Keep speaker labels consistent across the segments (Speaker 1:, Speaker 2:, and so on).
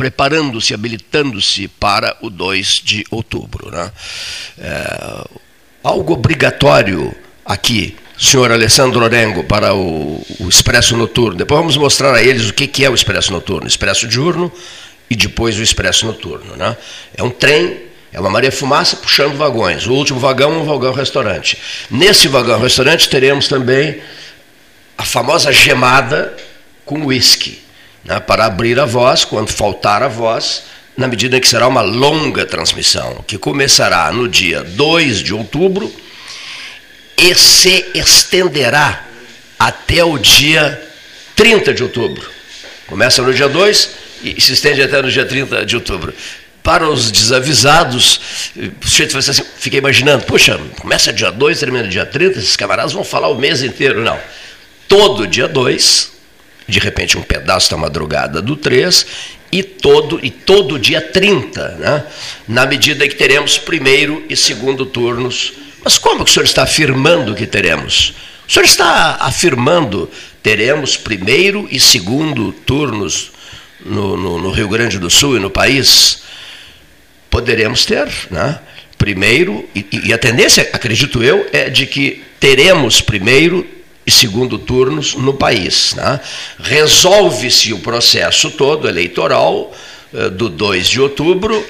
Speaker 1: preparando-se, habilitando-se para o 2 de outubro. Né? É, algo obrigatório aqui, senhor Alessandro Orengo, para o, o, Expresso Noturno. Depois vamos mostrar a eles o que, que é o Expresso Noturno. Expresso diurno e depois o Expresso Noturno. Né? É um trem é uma Maria Fumaça puxando vagões. O último vagão é um vagão restaurante. Nesse vagão restaurante teremos também a famosa gemada com uísque, né, para abrir a voz quando faltar a voz, na medida que será uma longa transmissão, que começará no dia 2 de outubro e se estenderá até o dia 30 de outubro. Começa no dia 2 e se estende até no dia 30 de outubro para os desavisados, o sujeito assim, fica imaginando, puxa, começa dia 2, termina dia 30, esses camaradas vão falar o mês inteiro. Não. Todo dia 2, de repente um pedaço da madrugada do 3, e todo, e todo dia 30, né? na medida que teremos primeiro e segundo turnos. Mas como que o senhor está afirmando que teremos? O senhor está afirmando teremos primeiro e segundo turnos no, no, no Rio Grande do Sul e no país? poderemos ter, né? Primeiro, e, e a tendência, acredito eu, é de que teremos primeiro e segundo turnos no país. Né? Resolve-se o processo todo eleitoral eh, do 2 de outubro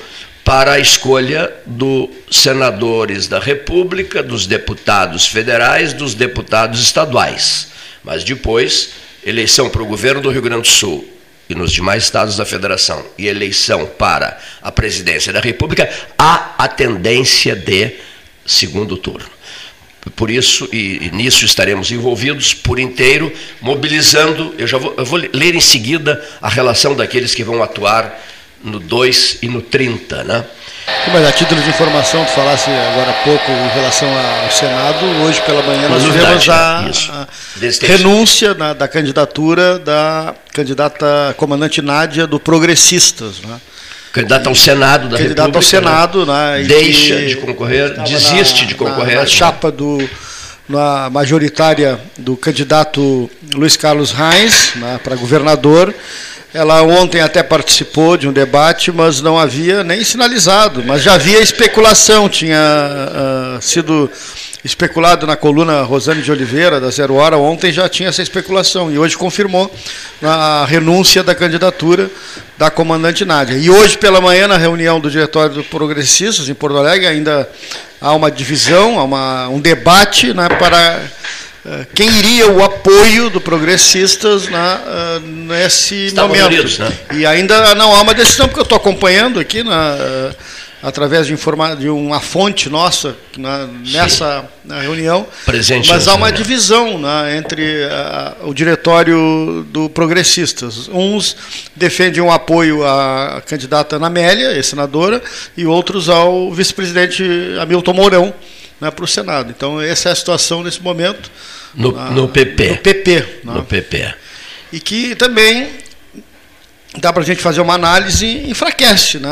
Speaker 1: para a escolha dos senadores da República, dos deputados federais, dos deputados estaduais. Mas depois, eleição para o governo do Rio Grande do Sul e nos demais estados da federação e eleição para a presidência da República, há a tendência de segundo turno. Por isso, e, e nisso estaremos envolvidos por inteiro, mobilizando. Eu já vou, eu vou ler em seguida a relação daqueles que vão atuar no 2 e no 30, né?
Speaker 2: Mas a título de informação, tu falasse agora há pouco em relação ao Senado, hoje pela manhã nós tivemos a, a renúncia na, da candidatura da candidata comandante Nádia do Progressistas. Né?
Speaker 1: Candidata ao Senado da
Speaker 2: candidata República. ao Senado. Né?
Speaker 1: Deixa de concorrer, desiste na, de concorrer.
Speaker 2: Na, na chapa do, na majoritária do candidato Luiz Carlos Reis né, para governador ela ontem até participou de um debate, mas não havia nem sinalizado, mas já havia especulação, tinha uh, sido especulado na coluna Rosane de Oliveira, da Zero Hora, ontem já tinha essa especulação, e hoje confirmou a renúncia da candidatura da comandante Nádia. E hoje pela manhã, na reunião do Diretório do Progressistas, em Porto Alegre, ainda há uma divisão, há uma, um debate né, para eh, quem iria o apoio do progressistas na, uh, nesse Estavam momento. Unidos, né? E ainda não há uma decisão, porque eu estou acompanhando aqui na, uh, através de, informa de uma fonte nossa na, nessa na reunião.
Speaker 1: Presente
Speaker 2: mas há uma divisão né, entre o diretório do progressistas. Uns defendem um apoio à candidata Ana Amélia, senadora, e outros ao vice-presidente Hamilton Mourão né, para o Senado. Então, essa é a situação nesse momento.
Speaker 1: No,
Speaker 2: na,
Speaker 1: no PP.
Speaker 2: No PP.
Speaker 1: Né? No PP.
Speaker 2: E que também dá para a gente fazer uma análise, enfraquece, né?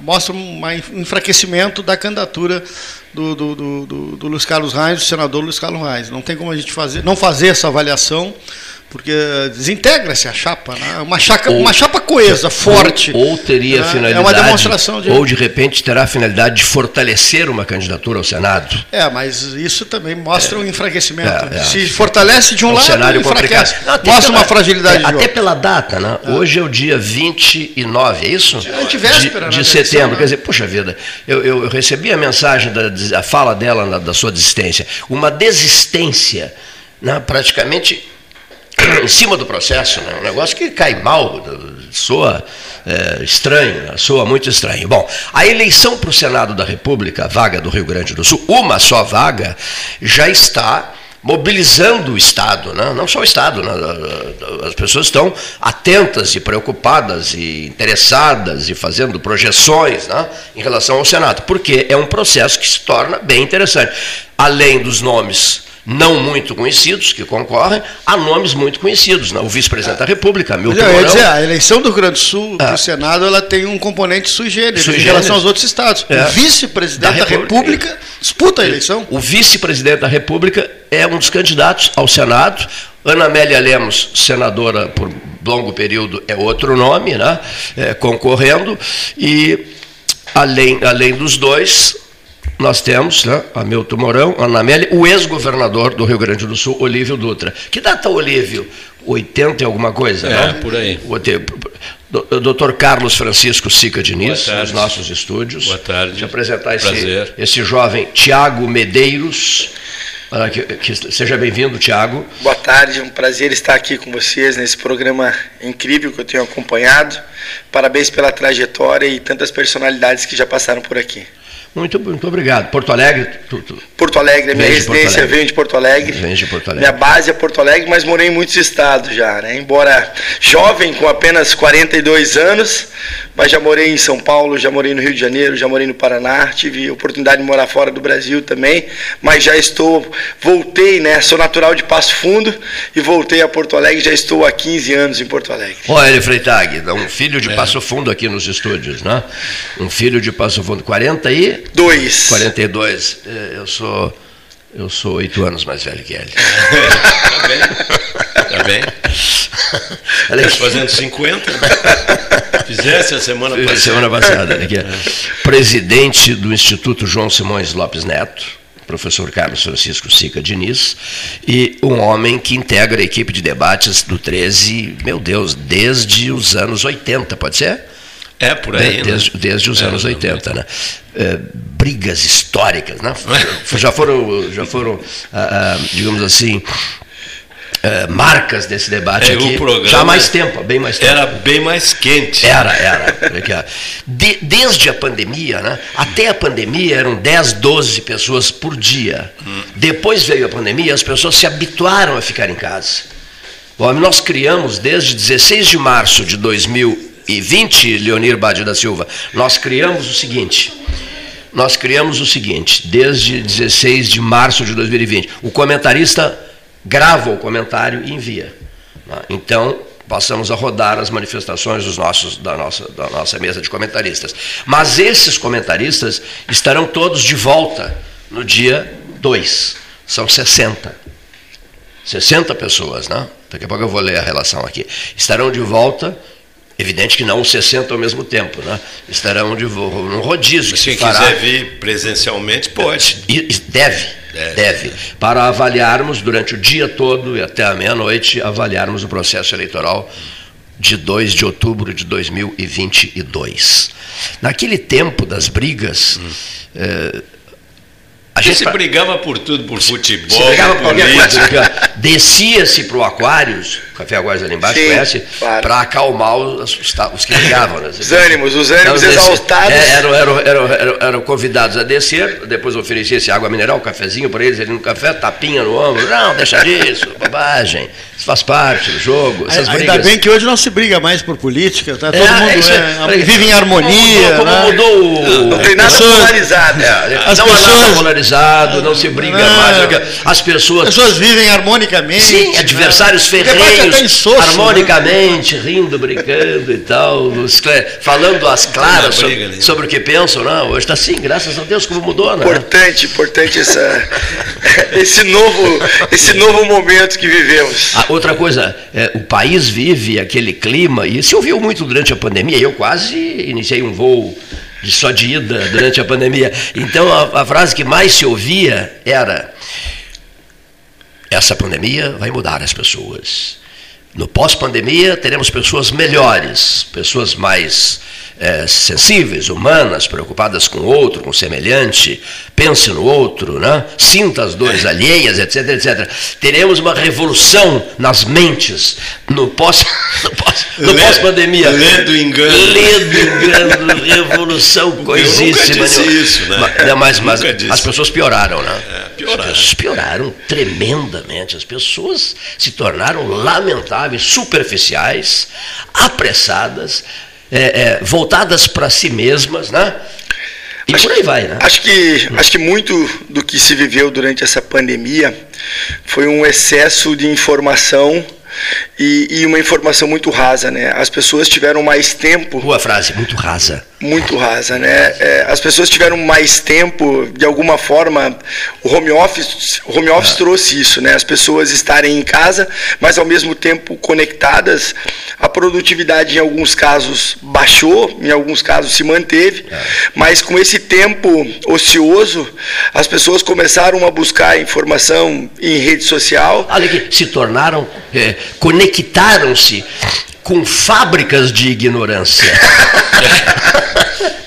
Speaker 2: mostra um enfraquecimento da candidatura do, do, do, do, Luiz Carlos Reis, do senador Luiz Carlos Reis. Não tem como a gente fazer, não fazer essa avaliação porque desintegra-se a chapa, né? uma, chapa ou, uma chapa coesa, forte.
Speaker 1: Ou, ou teria né? finalidade. É uma demonstração de. Ou de repente terá a finalidade de fortalecer uma candidatura ao Senado.
Speaker 2: É, mas isso também mostra é, um enfraquecimento. É, é. Se fortalece de um, um lado, cenário enfraquece. Não, mostra pela, uma fragilidade.
Speaker 1: É, até pela data, né? É. Hoje é o dia 29, é isso?
Speaker 2: Antivéspera,
Speaker 1: de, de setembro. Né? Quer dizer, puxa vida, eu, eu, eu recebi a mensagem, da a fala dela, na, da sua desistência. Uma desistência, né, praticamente em cima do processo, né? um negócio que cai mal, soa é, estranho, né? soa muito estranho. Bom, a eleição para o Senado da República, vaga do Rio Grande do Sul, uma só vaga, já está mobilizando o Estado, né? não só o Estado, né? as pessoas estão atentas e preocupadas e interessadas e fazendo projeções né? em relação ao Senado, porque é um processo que se torna bem interessante. Além dos nomes não muito conhecidos que concorrem, há nomes muito conhecidos. Né? O vice-presidente da República, Milton
Speaker 2: Mourão. Dizer, a eleição do Rio Grande do Sul para o Senado ela tem um componente sui generis, sui generis. em relação aos outros estados. É. O vice-presidente da, da, República disputa a eleição.
Speaker 1: O vice-presidente da República é um dos candidatos ao Senado. Ana Amélia Lemos, senadora por longo período é outro nome, né? É, concorrendo, e além, além dos dois, nós temos né, Hamilton Mourão, Ana Amélia, o ex-governador do Rio Grande do Sul, Olívio Dutra. Que data, Olívio? 80 e alguma coisa, é,
Speaker 3: né? por aí.
Speaker 1: Doutor Carlos Francisco Sica Diniz, nos nossos estúdios.
Speaker 3: Boa tarde.
Speaker 1: De apresentar esse, esse jovem Tiago Medeiros. Que, que, seja bem-vindo, Tiago.
Speaker 4: Boa tarde, é um prazer estar aqui com vocês nesse programa incrível que eu tenho acompanhado. Parabéns pela trajetória e tantas personalidades que já passaram por aqui.
Speaker 1: Muito, muito obrigado. Porto Alegre? Tu, tu...
Speaker 4: Porto Alegre, minha residência vem de Porto Alegre.
Speaker 1: Vem de Porto Alegre.
Speaker 4: Minha base é Porto Alegre, mas morei em muitos estados já, né? Embora jovem, com apenas 42 anos, mas já morei em São Paulo, já morei no Rio de Janeiro, já morei no Paraná, tive oportunidade de morar fora do Brasil também, mas já estou, voltei, né? Sou natural de Passo Fundo e voltei a Porto Alegre, já estou há 15 anos em Porto Alegre.
Speaker 1: Olha, Freitag, um filho de é. Passo Fundo aqui nos estúdios, né? Um filho de Passo Fundo, 40 e
Speaker 4: Dois.
Speaker 1: 42. É, eu sou eu sou oito anos mais velho que ele.
Speaker 3: tá bem. Tá bem. Está fazendo 50. Né? Fizesse a semana passada.
Speaker 1: Semana passada. Aqui. É. Presidente do Instituto João Simões Lopes Neto, professor Carlos Francisco Sica Diniz, e um homem que integra a equipe de debates do 13, meu Deus, desde os anos 80, pode ser?
Speaker 3: É, por aí.
Speaker 1: Né? Desde, desde os é, anos 80, né? É, brigas históricas, né? já foram, já foram ah, ah, digamos assim, é, marcas desse debate é, aqui. já há mais tempo, bem mais tempo.
Speaker 3: Era bem mais quente.
Speaker 1: Era, era. De, desde a pandemia, né? Até a pandemia eram 10, 12 pessoas por dia. Hum. Depois veio a pandemia, as pessoas se habituaram a ficar em casa. Bom, nós criamos desde 16 de março de 2000 e 20, Leonir Bade da Silva, nós criamos o seguinte. Nós criamos o seguinte, desde 16 de março de 2020. O comentarista grava o comentário e envia. Então, passamos a rodar as manifestações dos nossos, da, nossa, da nossa mesa de comentaristas. Mas esses comentaristas estarão todos de volta no dia 2. São 60. 60 pessoas, né? Daqui a pouco eu vou ler a relação aqui. Estarão de volta Evidente que não os 60 ao mesmo tempo, né? Estarão de num rodízio.
Speaker 3: Se, se quiser vir presencialmente, pode.
Speaker 1: E, deve, deve, deve. Para avaliarmos durante o dia todo e até a meia-noite, avaliarmos o processo eleitoral de 2 de outubro de 2022. Naquele tempo das brigas, hum. eh,
Speaker 3: a gente se brigava por tudo, por futebol, se brigava por
Speaker 1: qualquer coisa. Descia-se para o Aquários, Café Aquários ali embaixo, Sim, conhece? Claro. Para acalmar os, os, que ligavam. Né?
Speaker 4: Os ânimos, os ânimos então, exaltados.
Speaker 1: É, eram, eram, eram, eram, eram convidados a descer, depois oferecia-se água mineral, um cafezinho para eles ali no café, tapinha no ombro. Não, deixa disso, bobagem. Isso faz parte do jogo. Essas
Speaker 2: Ainda brigas. bem que hoje não se briga mais por política, tá? todo é, mundo é, é, vive em harmonia.
Speaker 4: Como,
Speaker 2: né?
Speaker 4: mudou o. Não tem nada pessoas, polarizado.
Speaker 1: É, as não pessoas, há nada polarizado, não se briga não, mais. As pessoas.
Speaker 2: As pessoas vivem harmonicamente.
Speaker 1: Sim, adversários né? ferreiros, soço, né? harmonicamente, né? rindo, brincando e tal, falando as claras sobre, sobre, o que pensam. Não, hoje está assim, graças a Deus, como mudou, né?
Speaker 4: Importante, importante essa, esse, novo, esse novo momento que vivemos.
Speaker 1: A outra coisa, é, o país vive aquele clima, e se ouviu muito durante a pandemia, eu quase iniciei um voo de só de ida durante a pandemia. Então a, a frase que mais se ouvia era: essa pandemia vai mudar as pessoas. No pós-pandemia teremos pessoas melhores, pessoas mais é, sensíveis, humanas, preocupadas com o outro, com o semelhante, pense no outro, né? sinta as dores alheias, etc, etc. Teremos uma revolução nas mentes no pós, no pós, no Lê, pós-pandemia.
Speaker 3: Ledo engano.
Speaker 1: Ledo engano, revolução coisíssima.
Speaker 3: Eu nunca disse isso, né?
Speaker 1: Mas, mas, mas as pessoas pioraram, né? É, pioraram. As pessoas pioraram tremendamente. As pessoas se tornaram lamentáveis, superficiais, apressadas é, é, voltadas para si mesmas, né? E acho, por aí vai, né?
Speaker 4: Acho que, acho que muito do que se viveu durante essa pandemia foi um excesso de informação e, e, uma informação muito rasa, né? As pessoas tiveram mais tempo.
Speaker 1: Boa frase, muito rasa.
Speaker 4: Muito rasa, né? É, as pessoas tiveram mais tempo, de alguma forma, o home office, o home office ah. trouxe isso, né? As pessoas estarem em casa, mas ao mesmo tempo conectadas. A produtividade, em alguns casos, baixou, em alguns casos se manteve, ah. mas com esse tempo ocioso, as pessoas começaram a buscar informação em rede social.
Speaker 1: Olha que se tornaram é, conectaram-se com fábricas de ignorância.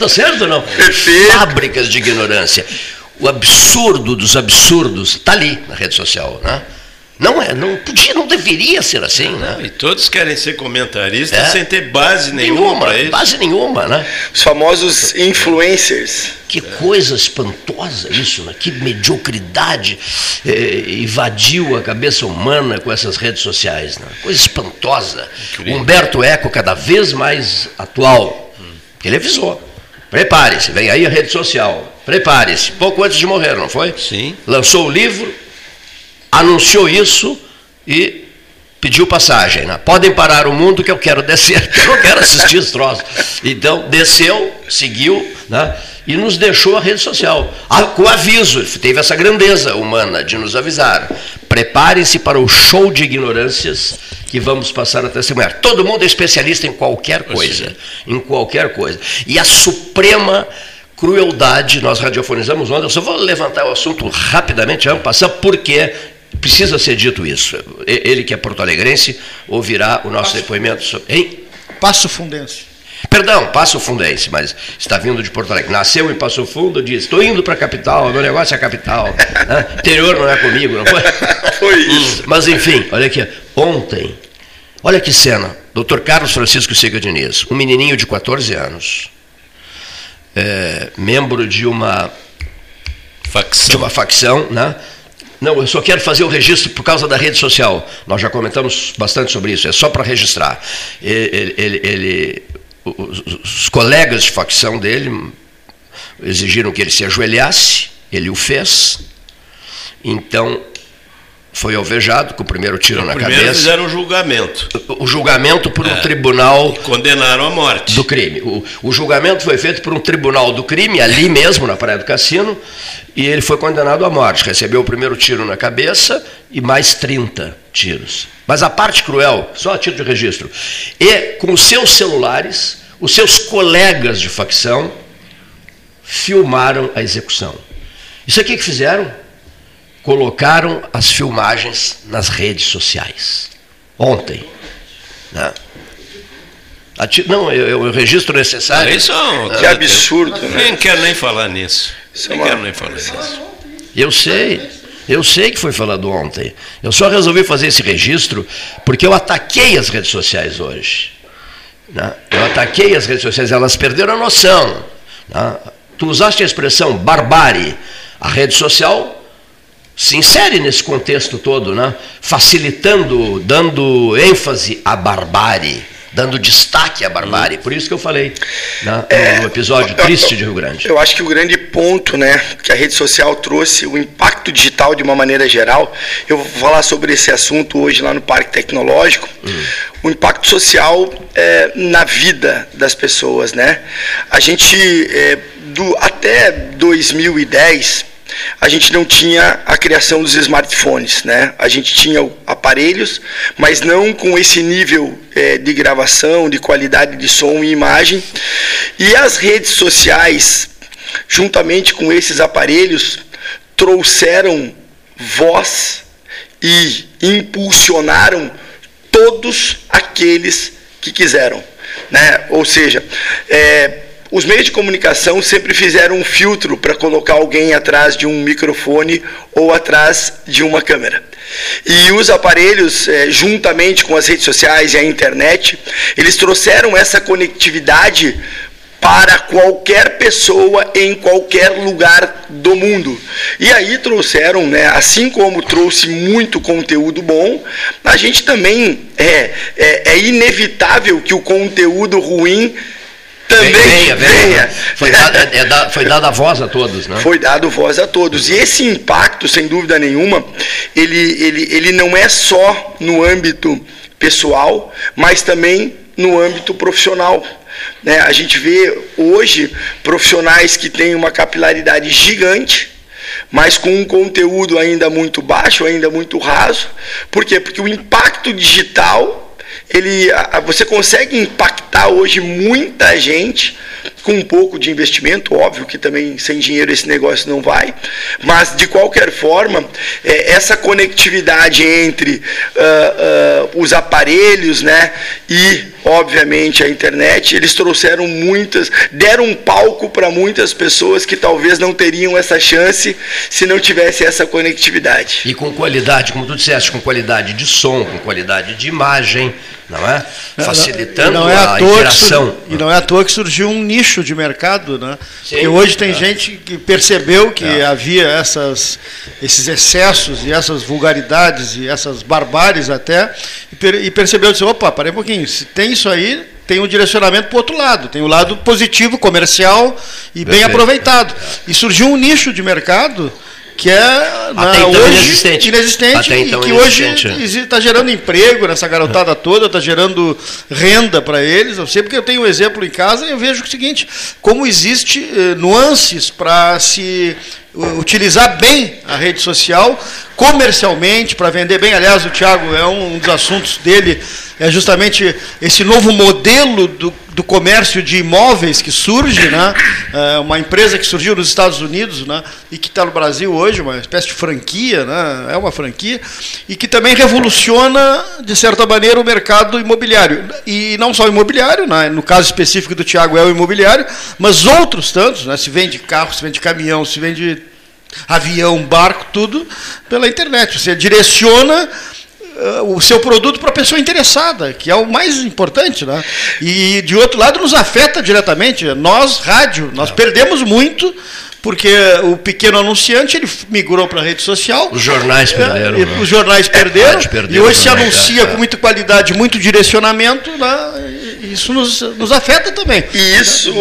Speaker 1: Tá certo ou não?
Speaker 4: Perfeito.
Speaker 1: Fábricas de ignorância. O absurdo dos absurdos está ali na rede social, né? Não é, não podia, não deveria ser assim, né?
Speaker 3: E todos querem ser comentaristas é. sem ter base nenhuma, nenhuma
Speaker 1: Base nenhuma, né?
Speaker 4: Os famosos influencers.
Speaker 1: Que coisa espantosa isso, né? Que mediocridade eh, invadiu a cabeça humana com essas redes sociais, né? Coisa espantosa. Incrível. Humberto Eco cada vez mais atual. Hum. Ele avisou. Prepare-se, vem aí a rede social. Prepare-se. Pouco antes de morrer, não foi?
Speaker 3: Sim.
Speaker 1: Lançou o livro anunciou isso e pediu passagem. Né? Podem parar o mundo que eu quero descer, que eu não quero assistir esse troço. Então, desceu, seguiu, né? e nos deixou a rede social. Com aviso, teve essa grandeza humana de nos avisar. Preparem-se para o show de ignorâncias que vamos passar a testemunhar. Todo mundo é especialista em qualquer coisa. Em qualquer coisa. E a suprema crueldade, nós radiofonizamos ontem, eu só vou levantar o assunto rapidamente, vamos passar, porque precisa ser dito isso. Ele que é porto-alegrense ouvirá o nosso Passo. depoimento sobre. Hein?
Speaker 2: Passo Fundense.
Speaker 1: Perdão, Passo Fundense, mas está vindo de Porto Alegre. Nasceu em Passo Fundo, diz: estou indo para a capital, meu negócio é a capital. Né? Interior não é comigo, não foi?
Speaker 4: foi isso.
Speaker 1: Mas enfim, olha aqui. Ontem, olha que cena. Dr. Carlos Francisco Siga Diniz, um menininho de 14 anos, é, membro de uma facção, de uma facção né? Não, eu só quero fazer o registro por causa da rede social. Nós já comentamos bastante sobre isso, é só para registrar. Ele, ele, ele, os colegas de facção dele exigiram que ele se ajoelhasse, ele o fez. Então, foi alvejado com o primeiro tiro
Speaker 3: no
Speaker 1: na
Speaker 3: primeiro
Speaker 1: cabeça.
Speaker 3: fizeram o julgamento.
Speaker 1: O julgamento por um é, tribunal.
Speaker 3: Condenaram a morte.
Speaker 1: Do crime. O, o, julgamento foi feito por um tribunal do crime, ali mesmo, na Praia do Cassino, e ele foi condenado à morte. Recebeu o primeiro tiro na cabeça e mais 30 tiros. Mas a parte cruel, só a título de registro, e com os seus celulares, os seus colegas de facção filmaram a execução. Isso aqui que fizeram? Colocaram as filmagens nas redes sociais. Ontem. Né? Não, eu, eu registro necessário.
Speaker 3: Isso é um,
Speaker 4: que absurdo. Eu,
Speaker 3: né? Nem quero nem falar nisso. Isso nem é quero nem falar nisso.
Speaker 1: Eu sei. Eu sei que foi falado ontem. Eu só resolvi fazer esse registro porque eu ataquei as redes sociais hoje. Né? Eu ataquei as redes sociais, elas perderam a noção. Né? Tu usaste a expressão barbárie. A rede social se insere nesse contexto todo, né? facilitando, dando ênfase à barbárie dando destaque à barbárie. Por isso que eu falei né, é, no episódio triste de Rio Grande.
Speaker 4: Eu acho que o grande ponto né, que a rede social trouxe, o impacto digital de uma maneira geral, eu vou falar sobre esse assunto hoje lá no Parque Tecnológico, hum. o impacto social é, na vida das pessoas. Né? A gente, é, do, até 2010, a gente não tinha a criação dos smartphones, né? A gente tinha aparelhos, mas não com esse nível é, de gravação, de qualidade de som e imagem. E as redes sociais, juntamente com esses aparelhos, trouxeram voz e impulsionaram todos aqueles que quiseram, né? Ou seja, é, os meios de comunicação sempre fizeram um filtro para colocar alguém atrás de um microfone ou atrás de uma câmera. E os aparelhos, é, juntamente com as redes sociais e a internet, eles trouxeram essa conectividade para qualquer pessoa em qualquer lugar do mundo. E aí trouxeram, né, assim como trouxe muito conteúdo bom, a gente também é, é, é inevitável que o conteúdo ruim Também venha, venha. venha.
Speaker 1: Foi, dada, é, foi dada voz a todos, né?
Speaker 4: Foi dado voz a todos. E esse impacto, sem dúvida nenhuma, ele, ele, ele não é só no âmbito pessoal, mas também no âmbito profissional. Né? A gente vê hoje profissionais que têm uma capilaridade gigante, mas com um conteúdo ainda muito baixo, ainda muito raso. Por quê? Porque o impacto digital ele, você consegue impactar hoje muita gente com um pouco de investimento, óbvio que também sem dinheiro esse negócio não vai, mas de qualquer forma, é, essa conectividade entre uh, uh, os aparelhos né, e, obviamente, a internet, eles trouxeram muitas, deram um palco para muitas pessoas que talvez não teriam essa chance se não tivesse essa conectividade.
Speaker 1: E com qualidade, como tu disseste, com qualidade de som, com qualidade de imagem, não é? Facilitando não, não é a, interação.
Speaker 2: e não é à toa que surgiu um nicho de mercado, né? Sim, Porque hoje tem é. gente que percebeu que é. havia essas, esses excessos e essas vulgaridades e essas barbáries até, e, per, e percebeu, disse, opa, parei um pouquinho, se tem isso aí, tem um direcionamento para o outro lado, tem o lado positivo, comercial e Perfeito. bem aproveitado. E surgiu um nicho de mercado que é
Speaker 1: Até então hoje inexistente,
Speaker 2: inexistente então e que inexistente. hoje está gerando emprego nessa garotada toda, está gerando renda para eles. Eu sei porque eu tenho um exemplo em casa e eu vejo o seguinte, como existe eh, nuances para se utilizar bem a rede social comercialmente para vender bem. Aliás, o Thiago é um dos assuntos dele é justamente esse novo modelo do, do comércio de imóveis que surge, né? É uma empresa que surgiu nos Estados Unidos, né? E que está no Brasil hoje, uma espécie de franquia, né? É uma franquia e que também revoluciona de certa maneira o mercado imobiliário e não só o imobiliário, né? No caso específico do Thiago é o imobiliário, mas outros tantos, né? Se vende carro, se vende caminhão, se vende avião, barco, tudo pela internet. Você direciona uh, o seu produto para a pessoa interessada, que é o mais importante, né? E de outro lado nos afeta diretamente. Nós, rádio, nós perdemos muito porque o pequeno anunciante ele migrou para a rede social.
Speaker 1: Os jornais é, perderam.
Speaker 2: É, Os jornais perderam. É, perdeu, e hoje se anuncia é, com muita qualidade, muito direcionamento. Né? Isso nos, nos afeta também.
Speaker 4: E isso,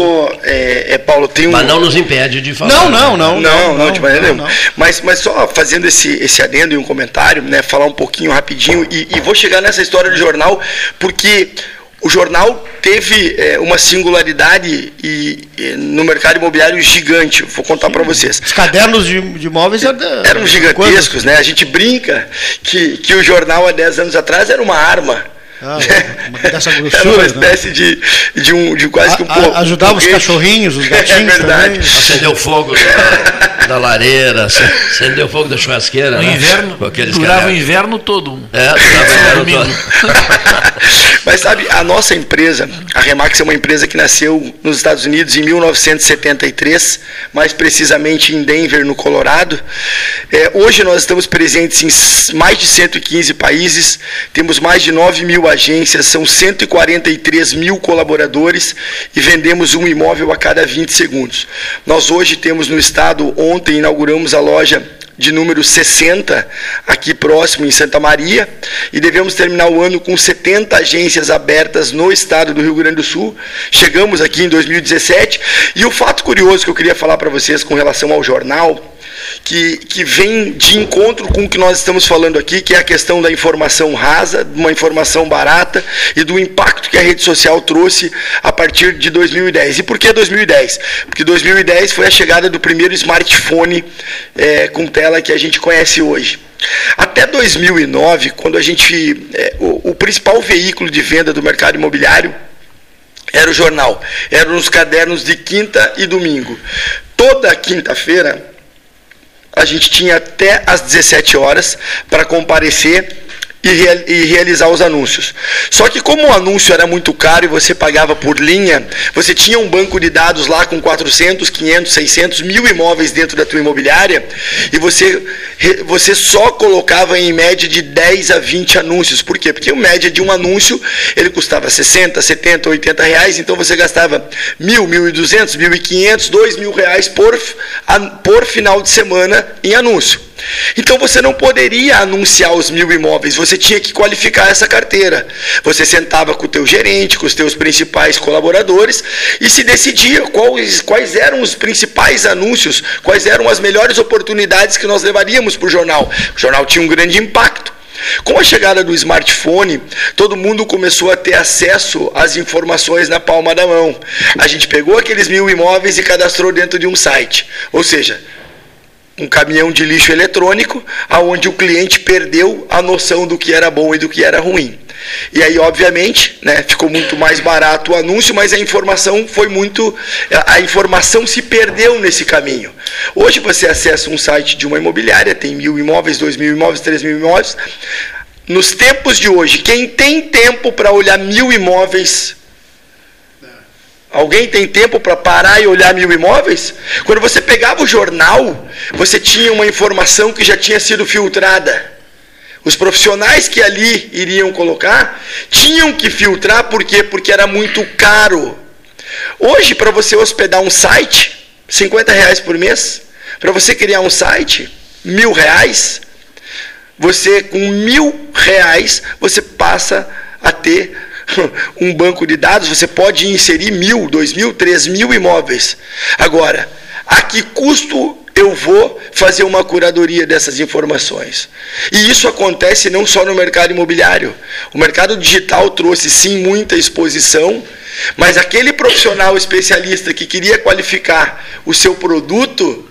Speaker 4: é, é, Paulo, tem um.
Speaker 1: Mas não nos impede de falar.
Speaker 2: Não, não, não.
Speaker 4: Não, não, não, de maneira nenhuma. Mas, mas só fazendo esse, esse adendo e um comentário, né, falar um pouquinho rapidinho, e, e vou chegar nessa história do jornal, porque o jornal teve é, uma singularidade e, e, no mercado imobiliário gigante. Vou contar para vocês.
Speaker 2: Os cadernos de, de imóveis
Speaker 4: eram gigantescos, né? A gente brinca que, que o jornal há 10 anos atrás era uma arma. Ah, uma, dessa grossura, Era uma né? espécie né? de, de, um, de quase que um
Speaker 2: a, Ajudava os cachorrinhos, os gatinhos.
Speaker 1: É verdade. Acendeu fogo da, da lareira, acendeu fogo da churrasqueira.
Speaker 3: No né? inverno, durava o inverno todo.
Speaker 1: É, durava o inverno todo.
Speaker 4: Mas sabe, a nossa empresa, a Remax é uma empresa que nasceu nos Estados Unidos em 1973, mais precisamente em Denver, no Colorado. É, hoje nós estamos presentes em mais de 115 países, temos mais de 9 mil agências, são 143 mil colaboradores e vendemos um imóvel a cada 20 segundos. Nós hoje temos no estado, ontem inauguramos a loja de número 60, aqui próximo em Santa Maria, e devemos terminar o ano com 70 agências abertas no estado do Rio Grande do Sul. Chegamos aqui em 2017, e o fato curioso que eu queria falar para vocês com relação ao jornal que, que vem de encontro com o que nós estamos falando aqui, que é a questão da informação rasa, de uma informação barata e do impacto que a rede social trouxe a partir de 2010. E por que 2010? Porque 2010 foi a chegada do primeiro smartphone é, com tela que a gente conhece hoje. Até 2009, quando a gente. É, o, o principal veículo de venda do mercado imobiliário era o jornal, eram os cadernos de quinta e domingo. Toda quinta-feira a gente tinha até às 17 horas para comparecer e, real, e, realizar os anúncios. Só que como o anúncio era muito caro e você pagava por linha, você tinha um banco de dados lá com 400, 500, 600 mil imóveis dentro da tua imobiliária e você, você só colocava em média de 10 a 20 anúncios. Por quê? Porque a média de um anúncio ele custava 60, 70, 80 reais, então você gastava mil, mil e duzentos, mil e quinhentos, dois mil reais por, por final de semana em anúncio. Então você não poderia anunciar os mil imóveis, você tinha que qualificar essa carteira. Você sentava com o teu gerente, com os teus principais colaboradores e se decidia quais, quais eram os principais anúncios, quais eram as melhores oportunidades que nós levaríamos para o jornal. O jornal tinha um grande impacto. Com a chegada do smartphone, todo mundo começou a ter acesso às informações na palma da mão. A gente pegou aqueles mil imóveis e cadastrou dentro de um site. Ou seja, um caminhão de lixo eletrônico, aonde o cliente perdeu a noção do que era bom e do que era ruim. E aí, obviamente, né, ficou muito mais barato o anúncio, mas a informação foi muito. A informação se perdeu nesse caminho. Hoje você acessa um site de uma imobiliária, tem mil imóveis, dois mil imóveis, três mil imóveis. Nos tempos de hoje, quem tem tempo para olhar mil imóveis Alguém tem tempo para parar e olhar mil imóveis? Quando você pegava o jornal, você tinha uma informação que já tinha sido filtrada. Os profissionais que ali iriam colocar tinham que filtrar, por quê? Porque era muito caro. Hoje, para você hospedar um site, 50 reais por mês. Para você criar um site, mil reais. Você, com mil reais, você passa a ter um banco de dados, você pode inserir mil, dois mil, três mil imóveis. Agora, a que custo eu vou fazer uma curadoria dessas informações? E isso acontece não só no mercado imobiliário. O mercado digital trouxe sim muita exposição, mas aquele profissional especialista que queria qualificar o seu produto,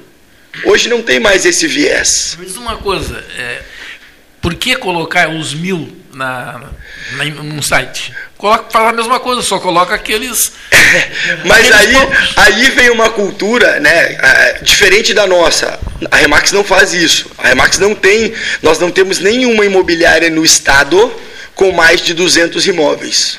Speaker 4: hoje não tem mais esse viés.
Speaker 5: Diz uma coisa, é, por que colocar os mil na, na, num site? Coloca, fala a mesma coisa, só coloca aqueles.
Speaker 4: Mas aqueles aí, aí vem uma cultura né, diferente da nossa. A Remax não faz isso. A Remax não tem. Nós não temos nenhuma imobiliária no estado com mais de 200 imóveis.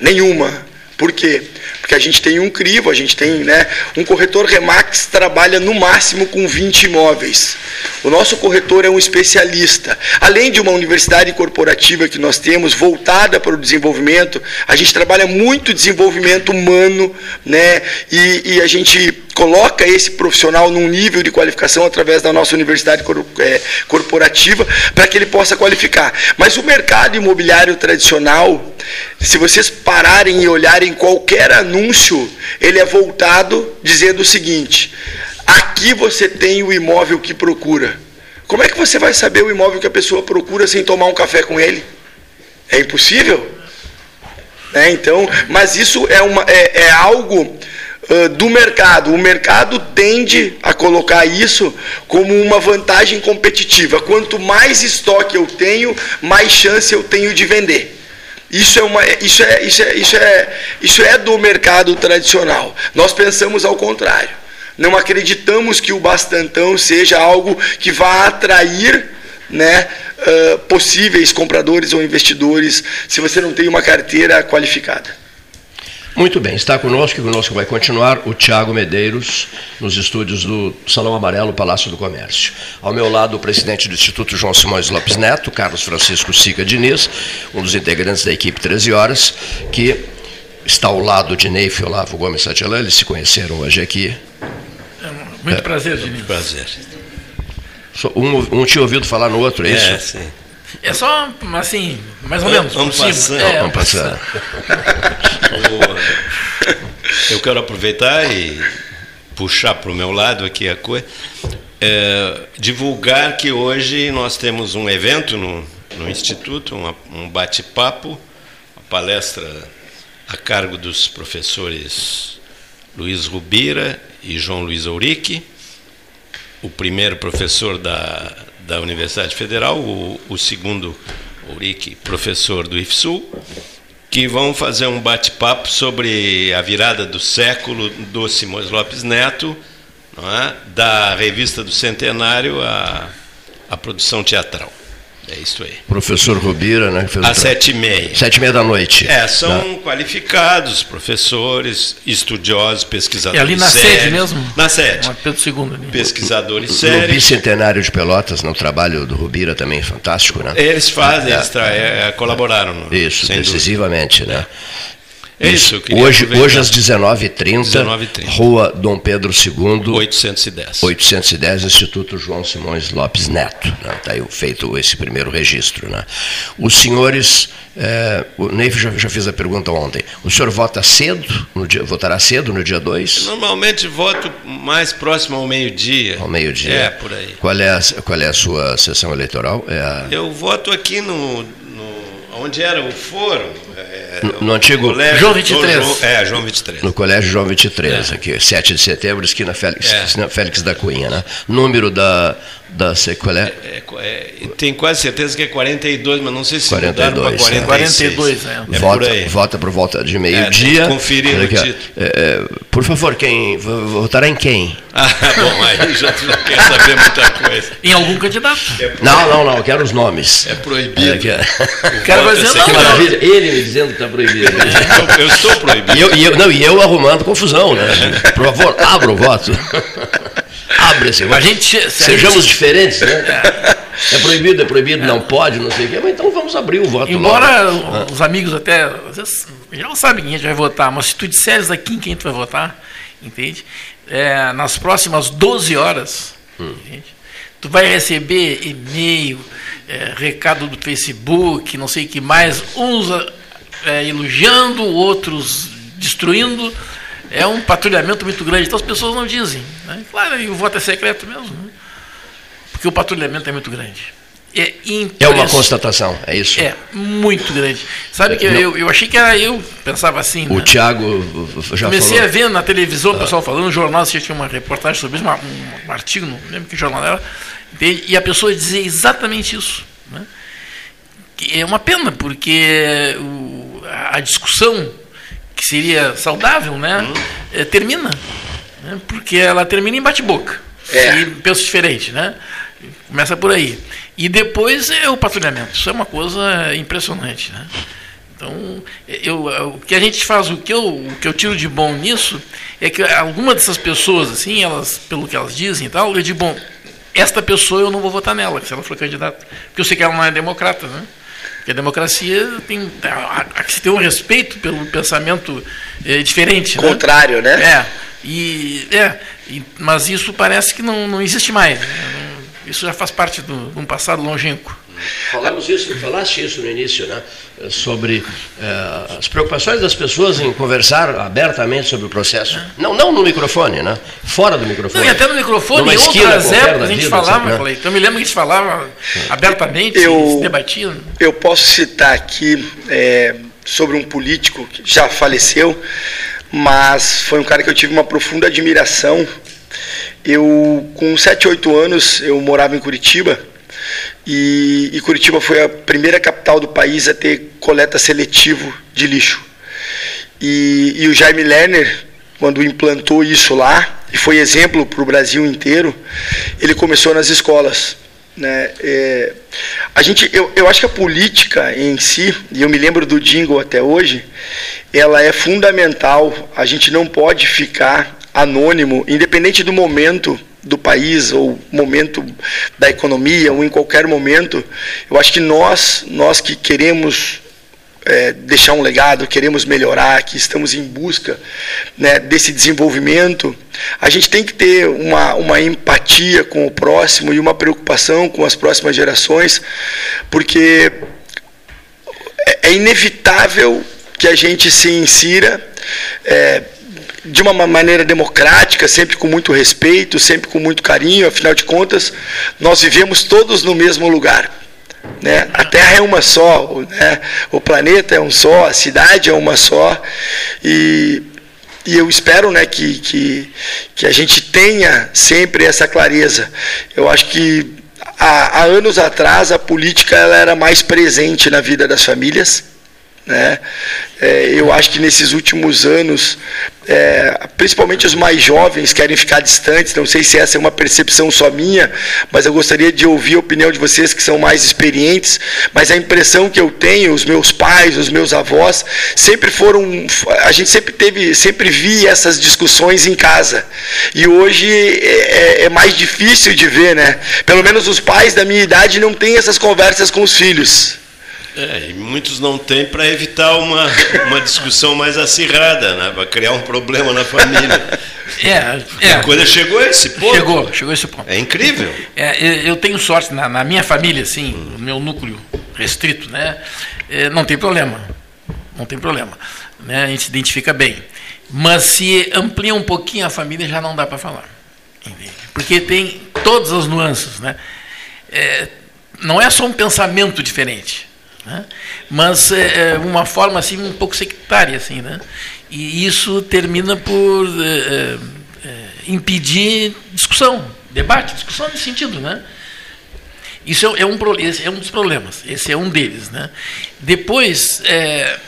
Speaker 4: Nenhuma. Por quê? Porque a gente tem um crivo, a gente tem, né, um corretor Remax trabalha no máximo com 20 imóveis. O nosso corretor é um especialista. Além de uma universidade corporativa que nós temos voltada para o desenvolvimento, a gente trabalha muito desenvolvimento humano, né, e, e a gente coloca esse profissional num nível de qualificação através da nossa universidade é, corporativa para que ele possa qualificar. Mas o mercado imobiliário tradicional, se vocês pararem e olharem qualquer anúncio, ele é voltado dizendo o seguinte: aqui você tem o imóvel que procura. Como é que você vai saber o imóvel que a pessoa procura sem tomar um café com ele? É impossível. É, então, mas isso é, uma, é, é algo do mercado. O mercado tende a colocar isso como uma vantagem competitiva. Quanto mais estoque eu tenho, mais chance eu tenho de vender. Isso é, uma, isso, é, isso, é, isso, é, isso é do mercado tradicional. Nós pensamos ao contrário. Não acreditamos que o bastantão seja algo que vá atrair né, uh, possíveis compradores ou investidores se você não tem uma carteira qualificada.
Speaker 1: Muito bem, está conosco e conosco vai continuar o Tiago Medeiros, nos estúdios do Salão Amarelo, Palácio do Comércio. Ao meu lado, o presidente do Instituto João Simões Lopes Neto, Carlos Francisco Sica Diniz, um dos integrantes da equipe 13 Horas, que está ao lado de Neif Olavo Gomes Satielã, eles se conheceram hoje aqui.
Speaker 5: É, muito é, prazer, Diniz. Muito
Speaker 3: prazer.
Speaker 1: Um, um tinha ouvido falar no outro, é isso? É, sim.
Speaker 5: É só, assim, mais ou menos.
Speaker 3: Vamos passando.
Speaker 5: É,
Speaker 3: vamos passando. Eu quero aproveitar e puxar para o meu lado aqui a coisa. É, divulgar que hoje nós temos um evento no, no Instituto, uma, um bate-papo, uma palestra a cargo dos professores Luiz Rubira e João Luiz Ourique, o primeiro professor da da Universidade Federal, o, o segundo, Urique, professor do IFSU, que vão fazer um bate-papo sobre a virada do século do Simões Lopes Neto, é? da revista do Centenário à produção teatral. É isso aí.
Speaker 1: Professor Rubira, né?
Speaker 3: Às sete e meia.
Speaker 1: Sete e meia da noite.
Speaker 3: É, são tá. qualificados, professores, estudiosos, pesquisadores.
Speaker 5: É ali na sérios, sede mesmo?
Speaker 3: Na sede.
Speaker 5: Uma Pedro II. Ali.
Speaker 3: Pesquisadores sérios.
Speaker 1: No Bicentenário de Pelotas, no trabalho do Rubira também fantástico, né?
Speaker 3: Eles fazem, é, eles é, colaboraram.
Speaker 1: Isso, decisivamente, dúvida. né?
Speaker 3: É isso, eu queria
Speaker 1: Hoje,
Speaker 3: aproveitar.
Speaker 1: hoje às 19h30,
Speaker 3: 19h30.
Speaker 1: Rua Dom Pedro II,
Speaker 3: 810.
Speaker 1: 810, Instituto João Simões Lopes Neto. Está aí feito esse primeiro registro. Né? Os senhores, eh, o Neif já, já fez a pergunta ontem, o senhor vota cedo, no dia, votará cedo no dia 2?
Speaker 3: Normalmente voto mais próximo ao meio-dia.
Speaker 1: Ao meio-dia?
Speaker 3: É, por aí.
Speaker 1: Qual é a, qual é a sua sessão eleitoral? É a-
Speaker 3: Eu voto aqui no onde era o foro. é,
Speaker 1: No-
Speaker 3: o
Speaker 1: no antigo-
Speaker 3: colégio
Speaker 5: João 23.
Speaker 3: João- é, João 23.
Speaker 1: no Colégio João 23, aqui, 7 de setembro, esquina Félix,
Speaker 3: É.
Speaker 1: esquina Félix da Cunha. Né? Número da, da se- qual é?
Speaker 3: É, é, tenho quase certeza que é 42, mas não sei se
Speaker 1: 42,
Speaker 3: mudaram para
Speaker 1: é.
Speaker 3: 46.
Speaker 5: 42, é.
Speaker 3: É
Speaker 1: vota,
Speaker 3: por aí.
Speaker 1: vota por volta de
Speaker 3: tem
Speaker 1: meio-dia.
Speaker 3: que conferir
Speaker 1: ó.
Speaker 3: título.
Speaker 1: É, é, por favor, quem vo- votará em quem?
Speaker 3: Ah, bom, aí já tu não quer saber muita coisa.
Speaker 5: Em algum candidato.
Speaker 1: Não, não, não, eu quero os nomes.
Speaker 3: É proibido. O é
Speaker 1: Que
Speaker 5: não,
Speaker 3: secreto.
Speaker 1: maravilha. Ele me dizendo que está proibido.
Speaker 3: Eu, eu estou proibido.
Speaker 1: E eu, e eu- não, e eu arrumando confusão, né? Por favor, abra o voto. Abre esse voto.
Speaker 5: A gente, a
Speaker 1: Sejamos
Speaker 5: gente-
Speaker 1: diferentes, né? É proibido, é proibido, não pode, não sei o quê, mas então vamos abrir o voto
Speaker 5: Embora
Speaker 1: logo.
Speaker 5: os amigos até às vezes, já sabem quem a gente vai votar, mas se tu disseres aqui em quem tu vai votar, entende? É, nas próximas 12 horas, entende? tu vai receber e-mail, é, recado do Facebook, não sei o que mais, uns é, elogiando, outros destruindo. É um patrulhamento muito grande, então as pessoas não dizem. Né? Claro, e o voto é secreto mesmo, né? porque o patrulhamento é muito grande. É,
Speaker 1: É uma constatação, é isso?
Speaker 5: É, muito grande. Sabe que
Speaker 1: Não.
Speaker 5: eu, eu achei que era eu, pensava assim.
Speaker 1: O
Speaker 5: né?
Speaker 1: Tiago já
Speaker 5: Comecei
Speaker 1: falou.
Speaker 5: a ver na televisão o pessoal falando, no jornal você tinha uma reportagem sobre isso, uma- um, um artigo, não lembro que jornal era, e a pessoa dizia exatamente isso. Né? Que é uma pena, porque o- a, discussão, que seria saudável, né, eh, termina. Né? Porque ela termina em bate-boca.
Speaker 4: É.
Speaker 5: E penso diferente, né? Começa por aí. E depois é o patrulhamento. Isso é uma coisa impressionante, né? Então, eu, o que a gente faz, o que, eu, o que eu tiro de bom nisso, é que algumas dessas pessoas, assim, elas, pelo que elas dizem e tal, eu digo, bom, esta pessoa eu não vou votar nela, se ela for candidata. Porque eu sei que ela não é democrata, né? Porque a democracia tem, há que se ter um respeito pelo pensamento eh, diferente. né?
Speaker 4: Contrário, né?
Speaker 5: É, e, é e- mas isso parece que não, não existe mais. né? Isso já faz parte do- de um passado longínquo.
Speaker 1: Falamos isso, falaste isso no início, né? Sobre eh, as preocupações das pessoas em conversar abertamente sobre o processo. Não, não no microfone, né? Fora do microfone.
Speaker 5: Não, e até no microfone,
Speaker 1: Numa
Speaker 5: em outras épocas a gente
Speaker 1: vida,
Speaker 5: falava,
Speaker 1: né?
Speaker 5: Cleiton. eu me lembro que a gente falava abertamente,
Speaker 4: Eu-
Speaker 5: se debatia.
Speaker 4: Eu posso citar aqui é, sobre um político que já faleceu, mas foi um cara que eu tive uma profunda admiração. Eu, com 7, 8 anos, eu morava em Curitiba e, e Curitiba foi a primeira capital do país a ter coleta seletivo de lixo. E, e o Jaime Lerner, quando implantou isso lá, e foi exemplo para o Brasil inteiro, ele começou nas escolas. Né? É, a gente, eu, eu acho que a política em si, e eu me lembro do jingle até hoje, ela é fundamental. A gente não pode ficar anônimo, independente do momento do país ou momento da economia ou em qualquer momento. Eu acho que nós, nós que queremos é, deixar um legado, queremos melhorar, que estamos em busca né, desse desenvolvimento, a gente tem que ter uma, uma empatia com o próximo e uma preocupação com as próximas gerações, porque é, é inevitável que a gente se insira. É, de uma maneira democrática, sempre com muito respeito, sempre com muito carinho, afinal de contas, nós vivemos todos no mesmo lugar. Né? A Terra é uma só, o- né? o planeta é um só, a cidade é uma só. E, e eu espero né, que, que, que a gente tenha sempre essa clareza. Eu acho que há, há anos atrás a política ela era mais presente na vida das famílias. Né? É, eu acho que nesses últimos anos, é, principalmente os mais jovens querem ficar distantes. Não sei se essa é uma percepção só minha, mas eu gostaria de ouvir a opinião de vocês que são mais experientes. Mas a impressão que eu tenho, os meus pais, os meus avós, sempre foram. A gente sempre teve, sempre via essas discussões em casa. E hoje é, é mais difícil de ver, né? Pelo menos os pais da minha idade não têm essas conversas com os filhos.
Speaker 3: É, e muitos não têm para evitar uma, uma discussão mais acirrada, né? para criar um problema na família.
Speaker 5: É, é.
Speaker 3: A coisa chegou a esse ponto.
Speaker 5: Chegou, chegou a esse ponto.
Speaker 3: É incrível.
Speaker 5: É, eu tenho sorte, na, na minha família, assim, no meu núcleo restrito, né? É, não tem problema. Não tem problema. Né? A gente se identifica bem. Mas se amplia um pouquinho a família, já não dá para falar. Entende? Porque tem todas as nuances. Né? É, não é só um pensamento diferente. Né? Mas é, é uma forma assim um pouco sectária assim, né? E isso termina por é, é, impedir discussão, debate, discussão nesse sentido, né? Isso é, é um, é um dos problemas, esse é um deles. Né? Depois, é,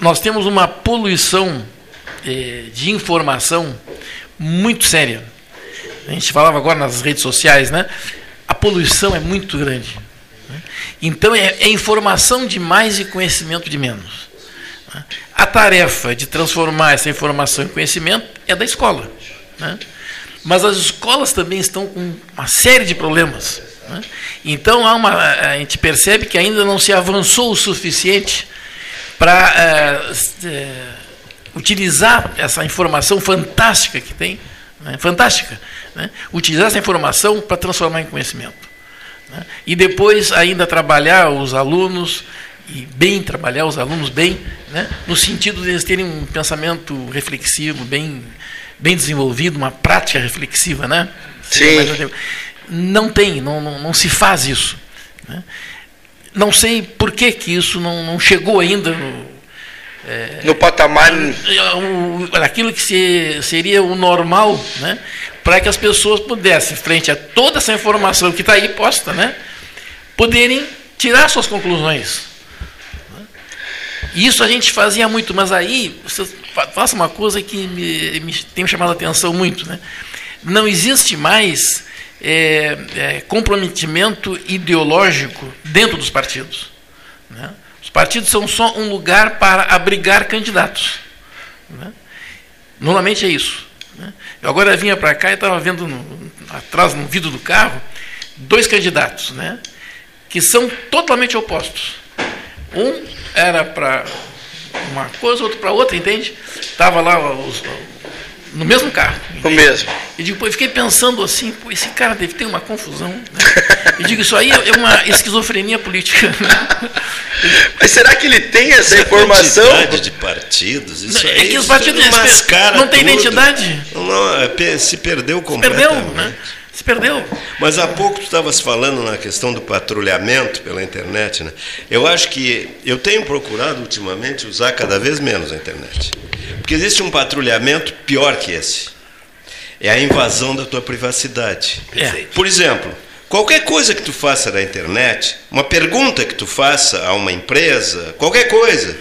Speaker 5: nós temos uma poluição é, de informação muito séria. A gente falava agora nas redes sociais, né? A poluição é muito grande. Então é, é, informação de mais e conhecimento de menos. A tarefa de transformar essa informação em conhecimento é da escola. Né? Mas as escolas também estão com uma série de problemas. Né? Então há uma, a gente percebe que ainda não se avançou o suficiente para é, é, utilizar essa informação fantástica que tem, né? fantástica, né? utilizar essa informação para transformar em conhecimento. Né? E depois ainda trabalhar os alunos, e bem trabalhar os alunos bem, né? no sentido de eles terem um pensamento reflexivo, bem, bem desenvolvido, uma prática reflexiva. Né?
Speaker 4: Sim.
Speaker 5: Não tem, não, não, não se faz isso. Né? Não sei por que, que isso não, não chegou ainda no,
Speaker 4: é, no patamar.
Speaker 5: Aquilo que se, seria o normal, né? Para que as pessoas pudessem, frente a toda essa informação que está aí posta, né? poderem tirar suas conclusões. Isso a gente fazia muito, mas aí, você faça uma coisa que me, me tem chamado a atenção muito. Né? Não existe mais é, é, comprometimento ideológico dentro dos partidos. Né? Os partidos são só um lugar para abrigar candidatos. Né? Normalmente é isso. Né? Eu agora vinha para cá e estava vendo no, atrás no vidro do carro dois candidatos, né? que são totalmente opostos. Um era para uma coisa, outro para outra, entende? Estava lá os, no mesmo carro.
Speaker 4: No mesmo.
Speaker 5: E depois fiquei pensando assim, pô, esse cara deve ter uma confusão. Né? E digo, isso aí é uma esquizofrenia política. Né?
Speaker 4: Mas será que ele tem essa Essa informação?
Speaker 3: Quantidade de partidos, isso
Speaker 5: não,
Speaker 3: aí,
Speaker 5: é que os partidos não tem identidade.
Speaker 3: Não, é, se perdeu completamente. Se perdeu, né?
Speaker 5: Se perdeu.
Speaker 3: Mas há pouco tu estavas falando na questão do patrulhamento pela internet, né? Eu acho que eu tenho procurado ultimamente usar cada vez menos a internet. Porque existe um patrulhamento pior que esse. É a invasão da tua privacidade.
Speaker 5: É.
Speaker 3: Por exemplo, qualquer coisa que tu faça na internet, uma pergunta que tu faça a uma empresa, qualquer coisa,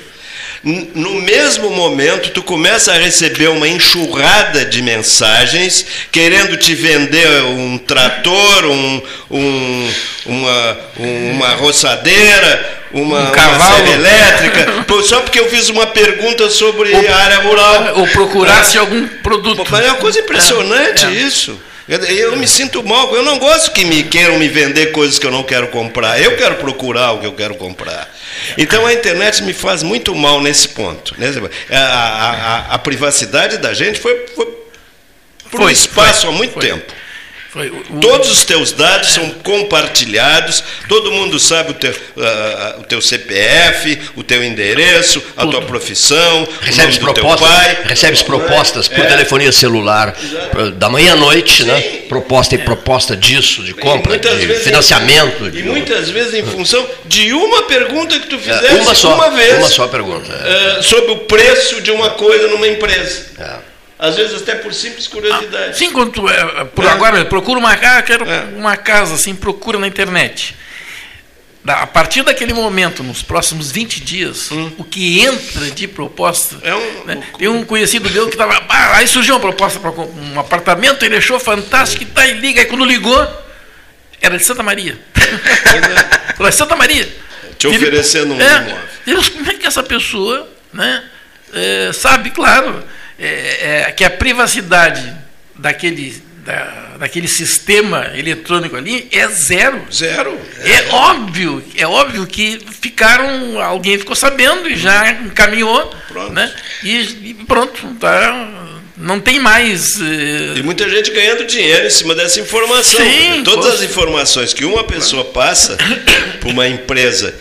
Speaker 3: no mesmo momento tu começa a receber uma enxurrada de mensagens querendo te vender um trator, um, um, uma, uma roçadeira, uma, um cavalo uma elétrica, só porque eu fiz uma pergunta sobre ou, a área rural.
Speaker 5: Ou procurasse é. algum produto.
Speaker 3: Mas é uma coisa impressionante é. isso. Eu me sinto mal, eu não gosto que me queiram me vender coisas que eu não quero comprar. Eu quero procurar o que eu quero comprar. Então a internet me faz muito mal nesse ponto. Né? A, a, a, a privacidade da gente foi, foi por foi, um espaço foi, há muito foi. tempo. O, Todos os teus dados são compartilhados, todo mundo sabe o teu, uh, o teu CPF, o teu endereço, a tua profissão, recebes o nome do propostas, teu pai.
Speaker 1: Recebes propostas por é. telefonia celular Exato. da manhã à noite, né? Sim. né? Proposta e é. proposta disso, de compra, de financiamento.
Speaker 3: Em, de... E muitas vezes em função de uma pergunta que tu é, fizeste
Speaker 1: uma, só,
Speaker 3: uma vez.
Speaker 1: Uma só pergunta.
Speaker 3: É. Sobre o preço de uma coisa numa empresa. É às vezes até por simples curiosidade.
Speaker 5: Ah, sim, quando tu, é, por é. agora procura uma casa, quero é. uma casa, assim, procura na internet. A partir daquele momento, nos próximos 20 dias, hum. o que entra de proposta. É um, né? Tem um conhecido meu que estava. Ah, aí surgiu uma proposta para um apartamento, ele achou fantástico e tá, e liga. Aí quando ligou, era de Santa Maria. É. Falou, é Santa Maria.
Speaker 3: Te oferecendo um é,
Speaker 5: imóvel. Como é que essa pessoa né, é, sabe, claro é, é, que a privacidade daquele, da, daquele sistema eletrônico ali é zero.
Speaker 3: Zero.
Speaker 5: É óbvio, é óbvio que ficaram, alguém ficou sabendo e já encaminhou,
Speaker 3: Pronto.
Speaker 5: né? E, e pronto, tá, não tem mais. eh,
Speaker 3: E muita gente ganhando dinheiro em cima dessa informação.
Speaker 5: Sim,
Speaker 3: Todas
Speaker 5: poxa.
Speaker 3: as informações que uma pessoa passa para uma empresa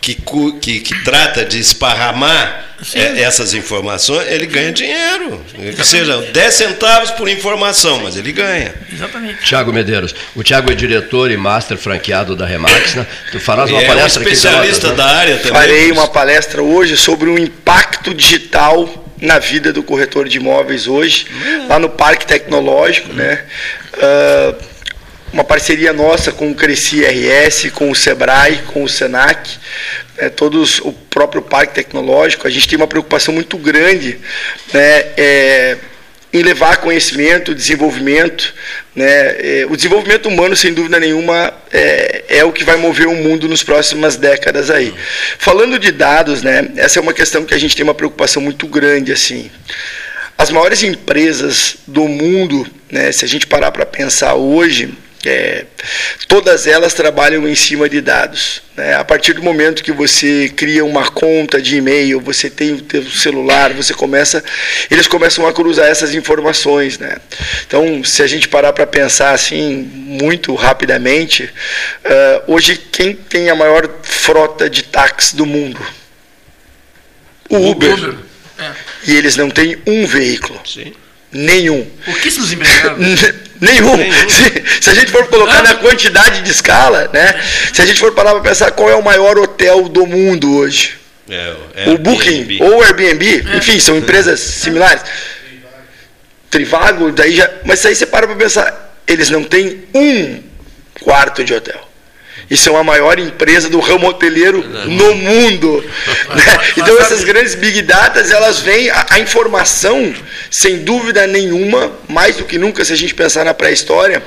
Speaker 3: que, que, que trata de esparramar eh, essas informações, ele ganha dinheiro. Que seja 10 centavos por informação, mas ele ganha.
Speaker 5: exatamente.
Speaker 1: Tiago Medeiros. O Tiago é diretor e master franqueado da Remax, né? Tu farás uma
Speaker 3: é um
Speaker 1: palestra aqui em
Speaker 3: especialista da
Speaker 1: né?
Speaker 3: área também.
Speaker 4: Farei uma palestra hoje sobre o impacto digital na vida do corretor de imóveis hoje, lá no Parque Tecnológico, né? Ah, uma parceria nossa com o Cresci RS, com o Sebrae, com o Senac, né, todos o próprio Parque Tecnológico. A gente tem uma preocupação muito grande, né, é, em levar conhecimento, desenvolvimento. Né? É, o desenvolvimento humano, sem dúvida nenhuma, é, é o que vai mover o mundo nas próximas décadas aí. Falando de dados, né, essa é uma questão que a gente tem uma preocupação muito grande. assim. As maiores empresas do mundo, né, se a gente parar para pensar hoje, é, todas elas trabalham em cima de dados. né? A partir do momento que você cria uma conta de e-mail, você tem o teu celular, você começa, eles começam a cruzar essas informações. Né? Então, se a gente parar para pensar assim, muito rapidamente, ah, hoje quem tem a maior frota de táxi do mundo? O Uber.
Speaker 5: É.
Speaker 4: E eles não têm um veículo.
Speaker 3: Sim.
Speaker 4: Nenhum.
Speaker 5: Pouquíssimos empregados.
Speaker 4: Nenhum. Se, se a gente for colocar
Speaker 5: Ah.
Speaker 4: na quantidade de escala, né? Se a gente for parar para pensar qual é o maior hotel do mundo hoje,
Speaker 3: É,
Speaker 4: o Booking ou o Airbnb, enfim, são empresas similares. Trivago, daí já. Mas aí você para para pensar, eles não têm um quarto de hotel. E são a maior empresa do ramo hoteleiro no mundo. né? Então essas grandes big datas, elas vêm, a, a informação, sem dúvida nenhuma, mais do que nunca, se a gente pensar na pré-história,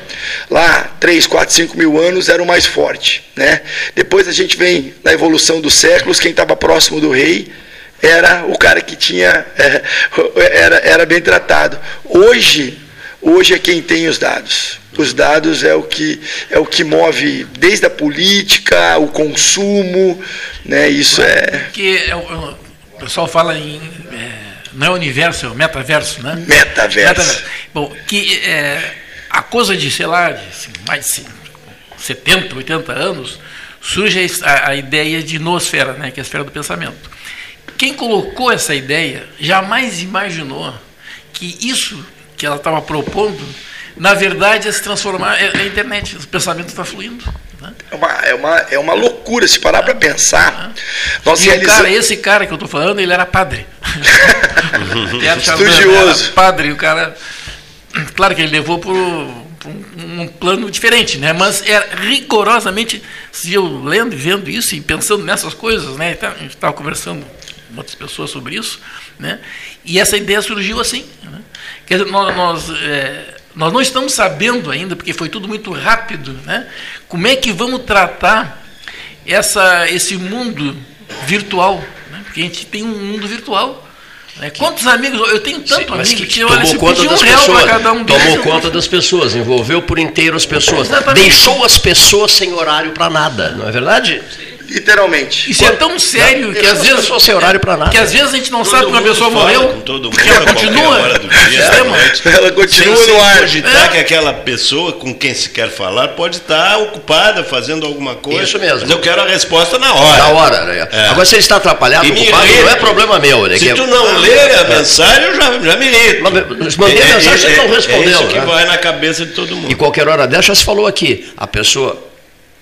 Speaker 4: lá 3, 4, 5 mil anos era o mais forte. Né? Depois a gente vem na evolução dos séculos, quem estava próximo do rei era o cara que tinha é, era, era bem tratado. Hoje, hoje é quem tem os dados. Os dados é o que é o que move desde a política, o consumo, né? Isso é
Speaker 5: Porque é o, o pessoal fala em. é, não é universo, é o metaverso, né?
Speaker 4: metaverso.
Speaker 5: Bom, que é, a coisa de, sei lá, de assim, mais de 70, 80 anos, surge a, a ideia de noosfera, né, que é a esfera do pensamento. Quem colocou essa ideia jamais imaginou que isso que ela estava propondo, na verdade, ia se transformar é a internet. O pensamento está fluindo. Né?
Speaker 4: É uma, é, uma, é uma loucura se parar para pensar. Nós
Speaker 5: E
Speaker 4: realizamos.
Speaker 5: cara, esse cara que eu estou falando, ele era padre.
Speaker 4: Estudioso.
Speaker 5: era padre, o cara. Claro que ele levou por um, plano diferente, né? Mas era rigorosamente, se eu lendo e vendo isso e pensando nessas coisas, né? Tá- A gente estava conversando com outras pessoas sobre isso, né? E essa ideia surgiu assim. Né? Quer dizer, nós, nós, é, nós não estamos sabendo ainda, porque foi tudo muito rápido, né? Como é que vamos tratar essa, esse mundo virtual, né? porque a gente tem um mundo virtual. né? Quantos amigos? Eu tenho tanto
Speaker 1: Sim,
Speaker 5: amigo
Speaker 1: que,
Speaker 5: que, olha,
Speaker 1: tomou
Speaker 5: se
Speaker 1: conta
Speaker 5: um
Speaker 1: das
Speaker 5: real
Speaker 1: pessoas.
Speaker 5: cada um deles,
Speaker 1: tomou
Speaker 5: eu-
Speaker 1: conta das pessoas, envolveu por inteiro as pessoas.
Speaker 5: Exatamente.
Speaker 1: Deixou as pessoas sem horário para nada, não é verdade?
Speaker 4: Literalmente.
Speaker 5: Isso é tão sério que às vezes
Speaker 1: pessoas sem horário para nada.
Speaker 5: que às vezes a gente não
Speaker 3: Todo
Speaker 5: sabe que uma pessoa morreu,
Speaker 3: com todo mundo,
Speaker 5: que ela continua
Speaker 3: hora do dia, noite.
Speaker 4: Ela continua
Speaker 3: sem,
Speaker 4: no ar.
Speaker 3: Cogitar
Speaker 5: É.
Speaker 3: que aquela pessoa com quem se quer falar pode estar ocupada fazendo alguma coisa.
Speaker 1: Isso mesmo.
Speaker 3: Mas eu quero a resposta na hora.
Speaker 1: Na hora, né?
Speaker 3: É.
Speaker 1: Agora, ele está atrapalhado,
Speaker 3: E
Speaker 1: ocupado,
Speaker 3: irrita.
Speaker 1: não é problema meu. Né?
Speaker 3: Se
Speaker 1: Que é-
Speaker 3: tu não ler a mensagem, eu já, já me irrito.
Speaker 1: Mas mandei a mensagem, você não respondeu,
Speaker 3: É isso que
Speaker 1: né?
Speaker 3: vai na cabeça de todo mundo.
Speaker 1: E qualquer hora dessa, já se falou aqui, a pessoa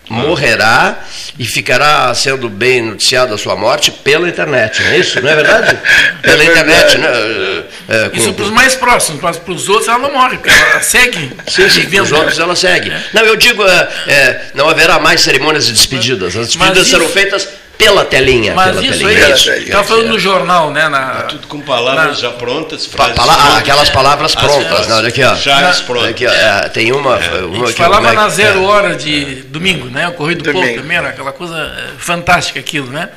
Speaker 1: morrerá e ficará sendo bem noticiada a sua morte pela internet, não é isso? Não é verdade? Pela
Speaker 4: É
Speaker 1: internet,
Speaker 4: verdade.
Speaker 1: né? É, com-
Speaker 5: Isso para os mais próximos, mas para os outros ela não morre, porque ela segue
Speaker 1: Sim, sim,
Speaker 5: vivendo.
Speaker 1: os outros ela segue. Não, eu digo, é, é, não haverá mais cerimônias de despedidas. As despedidas serão feitas pela telinha.
Speaker 5: Mas
Speaker 1: pela
Speaker 5: isso
Speaker 1: telinha.
Speaker 5: aí, estava falando no jornal, né? Na,
Speaker 3: Tudo com palavras
Speaker 5: na-
Speaker 3: já prontas,
Speaker 1: Pa-
Speaker 3: frases
Speaker 1: pala- ah,
Speaker 3: prontas.
Speaker 1: aquelas palavras
Speaker 3: As-
Speaker 1: prontas,
Speaker 3: as
Speaker 1: não, olha aqui, ó.
Speaker 3: Chaves prontas.
Speaker 1: Aqui, ó, é, tem uma,
Speaker 5: A
Speaker 1: uma
Speaker 5: gente
Speaker 1: aqui,
Speaker 5: falava
Speaker 1: é
Speaker 5: na zero
Speaker 1: é.
Speaker 5: hora de domingo, né? O Correio do Povo também era aquela coisa fantástica aquilo, né?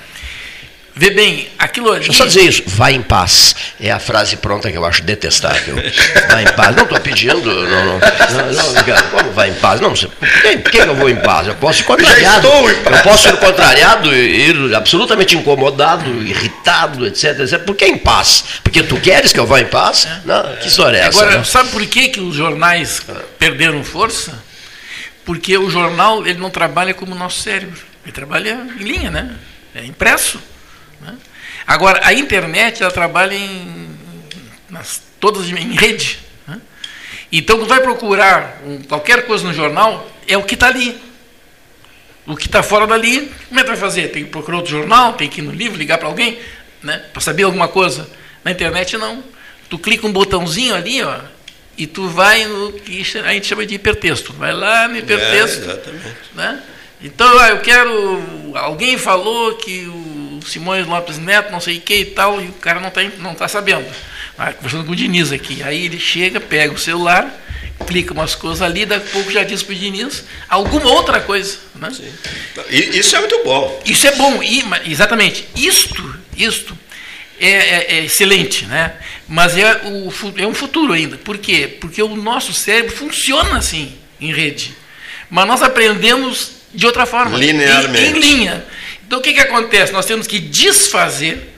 Speaker 5: Vê bem, aquilo ali.
Speaker 1: Deixa eu só dizer isso, vai em paz. É a frase pronta que eu acho detestável. Vai em paz. Não estou pedindo, não, não, não, não, como vai em paz? Não, por que, por que eu vou em paz? Eu posso ir contrariado. Eu posso ir contrariado, ir absolutamente incomodado, irritado, etc, etc. Por que em paz? Porque tu queres que eu vá em paz? Não, que história é essa?
Speaker 5: Agora,
Speaker 1: né?
Speaker 5: sabe por que, que os jornais perderam força? Porque o jornal ele não trabalha como o nosso cérebro. Ele trabalha em linha, né? É impresso. Né? Agora, a internet ela trabalha em, nas, todas em rede. Né? Então, quando vai procurar um, qualquer coisa no jornal, é o que está ali. O que está fora dali, como é que vai fazer? Tem que procurar outro jornal, tem que ir no livro, ligar para alguém, né? para saber alguma coisa. Na internet, não. Tu clica um botãozinho ali, ó, e tu vai no que a gente chama de hipertexto. Vai lá no hipertexto. É, exatamente. Né? Então, ah, eu quero. Alguém falou que o Simões Lopes Neto, não sei o que e tal, e o cara não está não tá sabendo. Ah, conversando com o Diniz aqui. Aí ele chega, pega o celular, clica umas coisas ali, daqui a pouco já diz para o Diniz alguma outra coisa. Né? Sim.
Speaker 3: Isso é muito bom.
Speaker 5: Isso é bom, e, exatamente. Isto, isto é, é, é, excelente, né? mas é, o, é um futuro ainda. Por quê? Porque o nosso cérebro funciona assim, em rede. Mas nós aprendemos de outra forma.
Speaker 3: Linearmente.
Speaker 5: Em, em linha. Então o que, que acontece? Nós temos que desfazer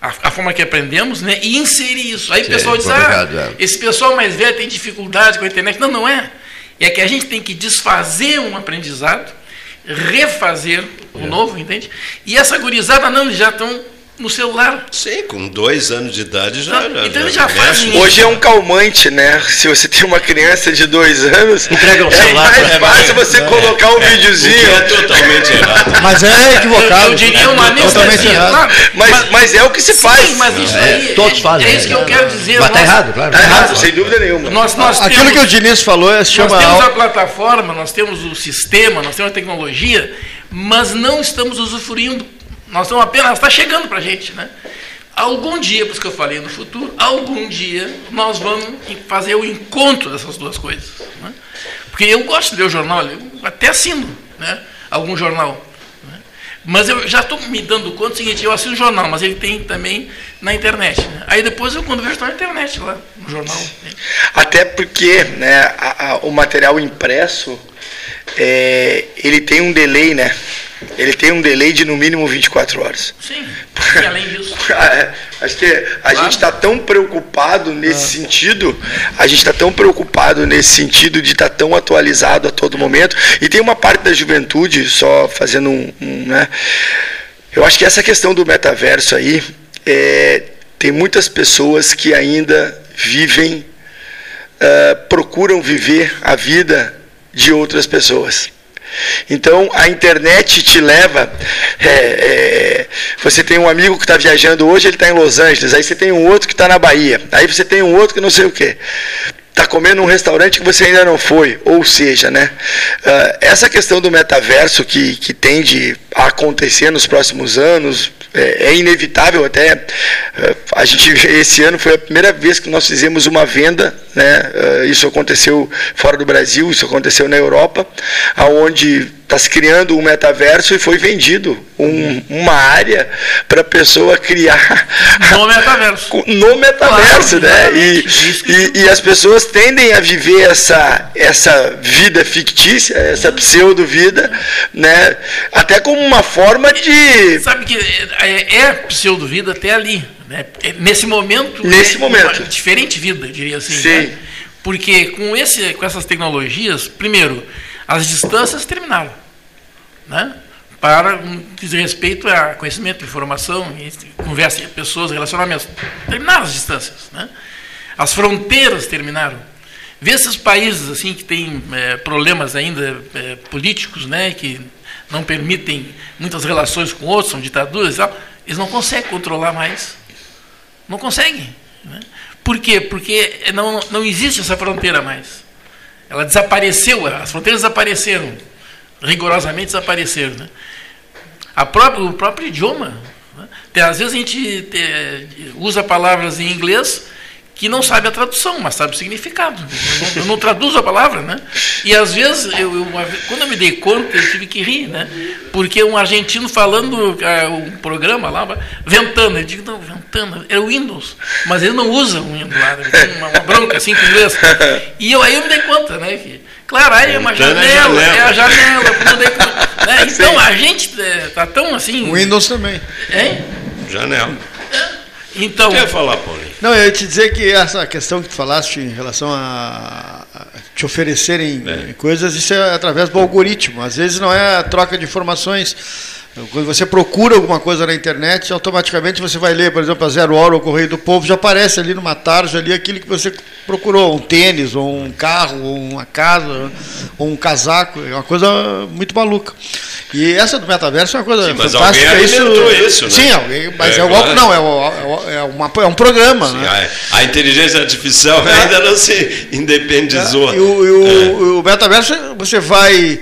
Speaker 5: a, a, forma que aprendemos né, e inserir isso. Aí Sim, o pessoal diz, ah, é. esse pessoal mais velho tem dificuldade com a internet. Não, não é. É que a gente tem que desfazer um aprendizado, refazer o é. novo, entende? E essa gurizada não, já estão no celular.
Speaker 3: Sim, com dois anos de idade já. já
Speaker 4: então já, já fazem Hoje é um calmante, né? Se você tem uma criança de dois anos,
Speaker 1: entrega o celular.
Speaker 4: É mais fácil é, você é, colocar um é, videozinho.
Speaker 3: é totalmente errado.
Speaker 2: Mas é equivocado. Eu,
Speaker 5: eu diria uma
Speaker 2: é totalmente errado.
Speaker 4: Mas, mas, mas, é o que se faz. Sim,
Speaker 5: mas isso aí.
Speaker 1: todos fazem.
Speaker 5: É isso que eu quero dizer.
Speaker 1: Mas está errado, claro.
Speaker 4: Está errado, sem dúvida nenhuma.
Speaker 5: Nós, nós
Speaker 2: Aquilo
Speaker 5: temos,
Speaker 2: que o Diniz falou é chama.
Speaker 5: Nós temos a plataforma, nós temos o sistema, nós temos a tecnologia, mas não estamos usufruindo. Nós estamos apenas. Está chegando para a gente, né? Algum dia, por isso que eu falei no futuro, algum dia nós vamos fazer o encontro dessas duas coisas. Né? Porque eu gosto de ler o jornal, eu até assino né? algum jornal. Né? Mas eu já estou me dando conta do seguinte, eu assino o jornal, mas ele tem também na internet. Né? Aí depois eu quando vejo está na internet lá, no jornal. Né?
Speaker 4: Até porque né, a, a, o material impresso, é, ele tem um delay, né? Ele tem um delay de no mínimo 24 horas.
Speaker 5: Sim, e além disso.
Speaker 4: É, acho que a claro. gente está tão preocupado nesse ah. sentido, a gente está tão preocupado nesse sentido de estar tá tão atualizado a todo momento. E tem uma parte da juventude, só fazendo um. um né? Eu acho que essa questão do metaverso aí, é, tem muitas pessoas que ainda vivem, uh, procuram viver a vida de outras pessoas. Então a internet te leva. É, é, você tem um amigo que está viajando hoje, ele está em Los Angeles. Aí você tem um outro que está na Bahia. Aí você tem um outro que não sei o quê está comendo num restaurante que você ainda não foi. Ou seja, né, uh, essa questão do metaverso que, que tende a acontecer nos próximos anos é, é inevitável até. Uh, a gente esse ano foi a primeira vez que nós fizemos uma venda, né? Uh, isso aconteceu fora do Brasil, isso aconteceu na Europa, aonde está se criando um metaverso e foi vendido um, uma área para a pessoa criar
Speaker 5: no metaverso,
Speaker 4: no metaverso, claro, né? E, e, e, as pessoas tendem a viver essa essa vida fictícia, essa pseudo vida, né? Até como uma forma de
Speaker 5: sabe que é, é pseudo vida até ali, né? É, nesse momento,
Speaker 4: nesse é momento,
Speaker 5: diferente vida, diria assim,
Speaker 4: Sim. Né?
Speaker 5: porque com esse com essas tecnologias, primeiro as distâncias terminaram. Né? Para um diz respeito a conhecimento, informação, conversa de pessoas, relacionamentos. Terminaram as distâncias. Né? As fronteiras terminaram. Vê esses países assim que têm é, problemas ainda é, políticos, né, que não permitem muitas relações com outros, são ditaduras e tal, eles não conseguem controlar mais. Não conseguem. Né? Por quê? Porque não, não existe essa fronteira mais. Ela desapareceu, as fronteiras desapareceram, rigorosamente desapareceram. Né? A própria, o próprio idioma. Né? Às vezes a gente te, usa palavras em inglês que não sabe a tradução, mas sabe o significado. Eu não, eu não traduzo a palavra, né? E às vezes, eu, eu, quando eu me dei conta, eu tive que rir, né? Porque um argentino falando uh, um programa lá, Ventana, eu digo, não, Ventana, é o Windows, mas ele não usa o Windows lá, ele tem uma, uma bronca assim com inglês. E eu, aí eu me dei conta, né? Que, claro, aí é uma janela, é a janela, né? Então a gente está tão assim.
Speaker 2: O Windows também.
Speaker 5: Hein?
Speaker 3: Janela.
Speaker 5: Então.
Speaker 3: Quer falar, Paulinho?
Speaker 2: Não, eu ia te dizer que essa questão que tu falaste em relação a, te oferecerem é. coisas, isso é através do algoritmo. Às vezes não é a troca de informações. Quando você procura alguma coisa na internet, automaticamente você vai ler, por exemplo, a Zero Hora ou o Correio do Povo, já aparece ali numa tarja ali aquilo que você procurou, um tênis, ou um carro, ou uma casa, ou um casaco, é uma coisa muito maluca. E essa do metaverso é uma coisa Sim, mas fantástica.
Speaker 3: Alguém isso, isso né?
Speaker 2: Sim, alguém, mas é, é claro. não, é, é, é, uma, é um programa. Sim,
Speaker 3: né? a, a, inteligência artificial é. ainda não se independizou.
Speaker 2: É, o, e o, o metaverso, você vai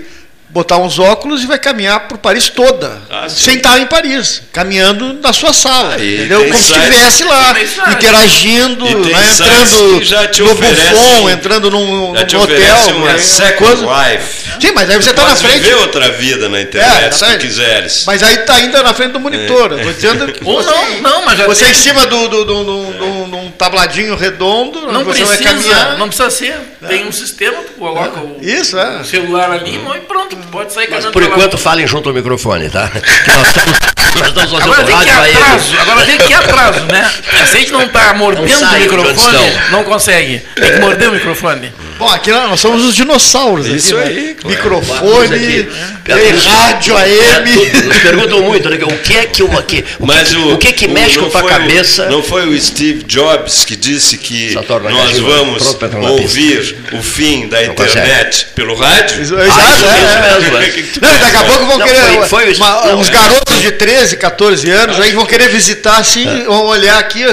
Speaker 2: botar uns óculos e vai caminhar por Paris toda, ah, sem estar em Paris, caminhando na sua sala, Aí, entendeu? Como se estivesse lá, interagindo, né? entrando no Buffon, entrando num, num hotel.
Speaker 3: Uma né? second life.
Speaker 2: Sim, mas aí você está na frente.
Speaker 3: viver outra vida na internet, é, se tu quiseres.
Speaker 2: Mas aí está ainda na frente do monitor. É. dizendo que
Speaker 5: Ou não, não, mas já
Speaker 2: Você tem... em cima do, do, do, do, do, do um tabladinho redondo,
Speaker 5: não
Speaker 2: você
Speaker 5: precisa,
Speaker 2: vai caminhar.
Speaker 5: Não precisa ser. Tem um sistema, tu coloca o,
Speaker 2: Isso, é.
Speaker 5: o celular ali e pronto pode sair
Speaker 1: Mas por enquanto falem junto ao microfone, tá? Que nós estamos, nós estamos fazendo
Speaker 5: agora
Speaker 1: rádio
Speaker 5: que atraso, Agora tem que atraso, né? Se a gente não está mordendo não o microfone, não consegue. Tem que morder o microfone.
Speaker 2: Bom, aqui nós somos os dinossauros.
Speaker 3: Isso
Speaker 2: aqui,
Speaker 3: né? aí.
Speaker 2: Né? Microfone, aqui, tem rádio AM.
Speaker 1: Nos perguntam muito, né? O que é que uma que, o Mas que, o, o que que mexe com a tua cabeça?
Speaker 3: Não foi o Steve Jobs que disse que nós vamos ouvir o fim da internet pelo rádio?
Speaker 2: Exato, ah, é, mesmo. É. Não, daqui a pouco vão não, querer. Foi, foi uma, uns garotos de 13, 14 anos aí vão querer visitar assim, vão olhar aqui.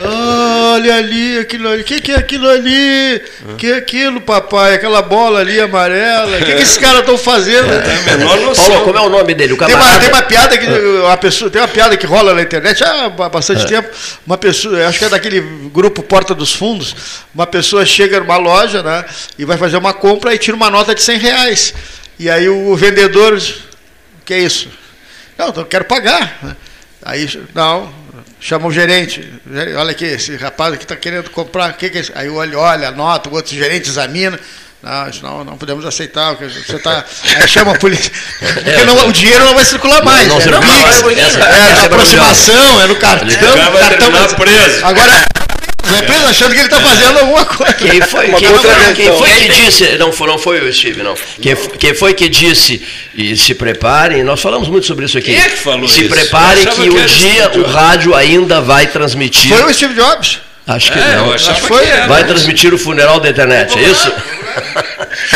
Speaker 2: Olha ali, aquilo ali. O que, que é aquilo ali? O que é aquilo, papai? Aquela bola ali amarela. O que, que esses caras estão fazendo?
Speaker 1: É, menor noção. Paulo, como é o nome dele? O
Speaker 2: tem, uma, tem uma piada que uma pessoa, tem uma piada que rola na internet há bastante é. tempo. Uma pessoa, acho que é daquele grupo Porta dos Fundos. Uma pessoa chega numa loja, né? E vai fazer uma compra e tira uma nota de 100 reais. E aí o vendedor, o que é isso? Não, eu quero pagar. Aí, não, chama o gerente. Olha aqui, esse rapaz aqui está querendo comprar. Que, que é? Aí o olho olha, anota, o outro gerente examina. Não, não, não podemos aceitar. Você tá, aí chama a polícia. Porque não, o dinheiro não vai circular mais. Não, não, é no Pix, é, é, é aproximação, é no cartão.
Speaker 3: cartão preso.
Speaker 2: Agora, Represa achando que ele está fazendo alguma coisa.
Speaker 1: Quem foi, quem foi, quem foi que disse, não foi, não foi o Steve, não. Quem, quem foi que disse, e se preparem, nós falamos muito sobre isso aqui.
Speaker 3: Quem é que falou
Speaker 1: se
Speaker 3: isso?
Speaker 1: preparem que, que um dia o rádio ainda vai transmitir.
Speaker 2: Foi o Steve Jobs.
Speaker 1: Acho que é, não. Acho que foi. Vai transmitir o funeral da internet, é isso?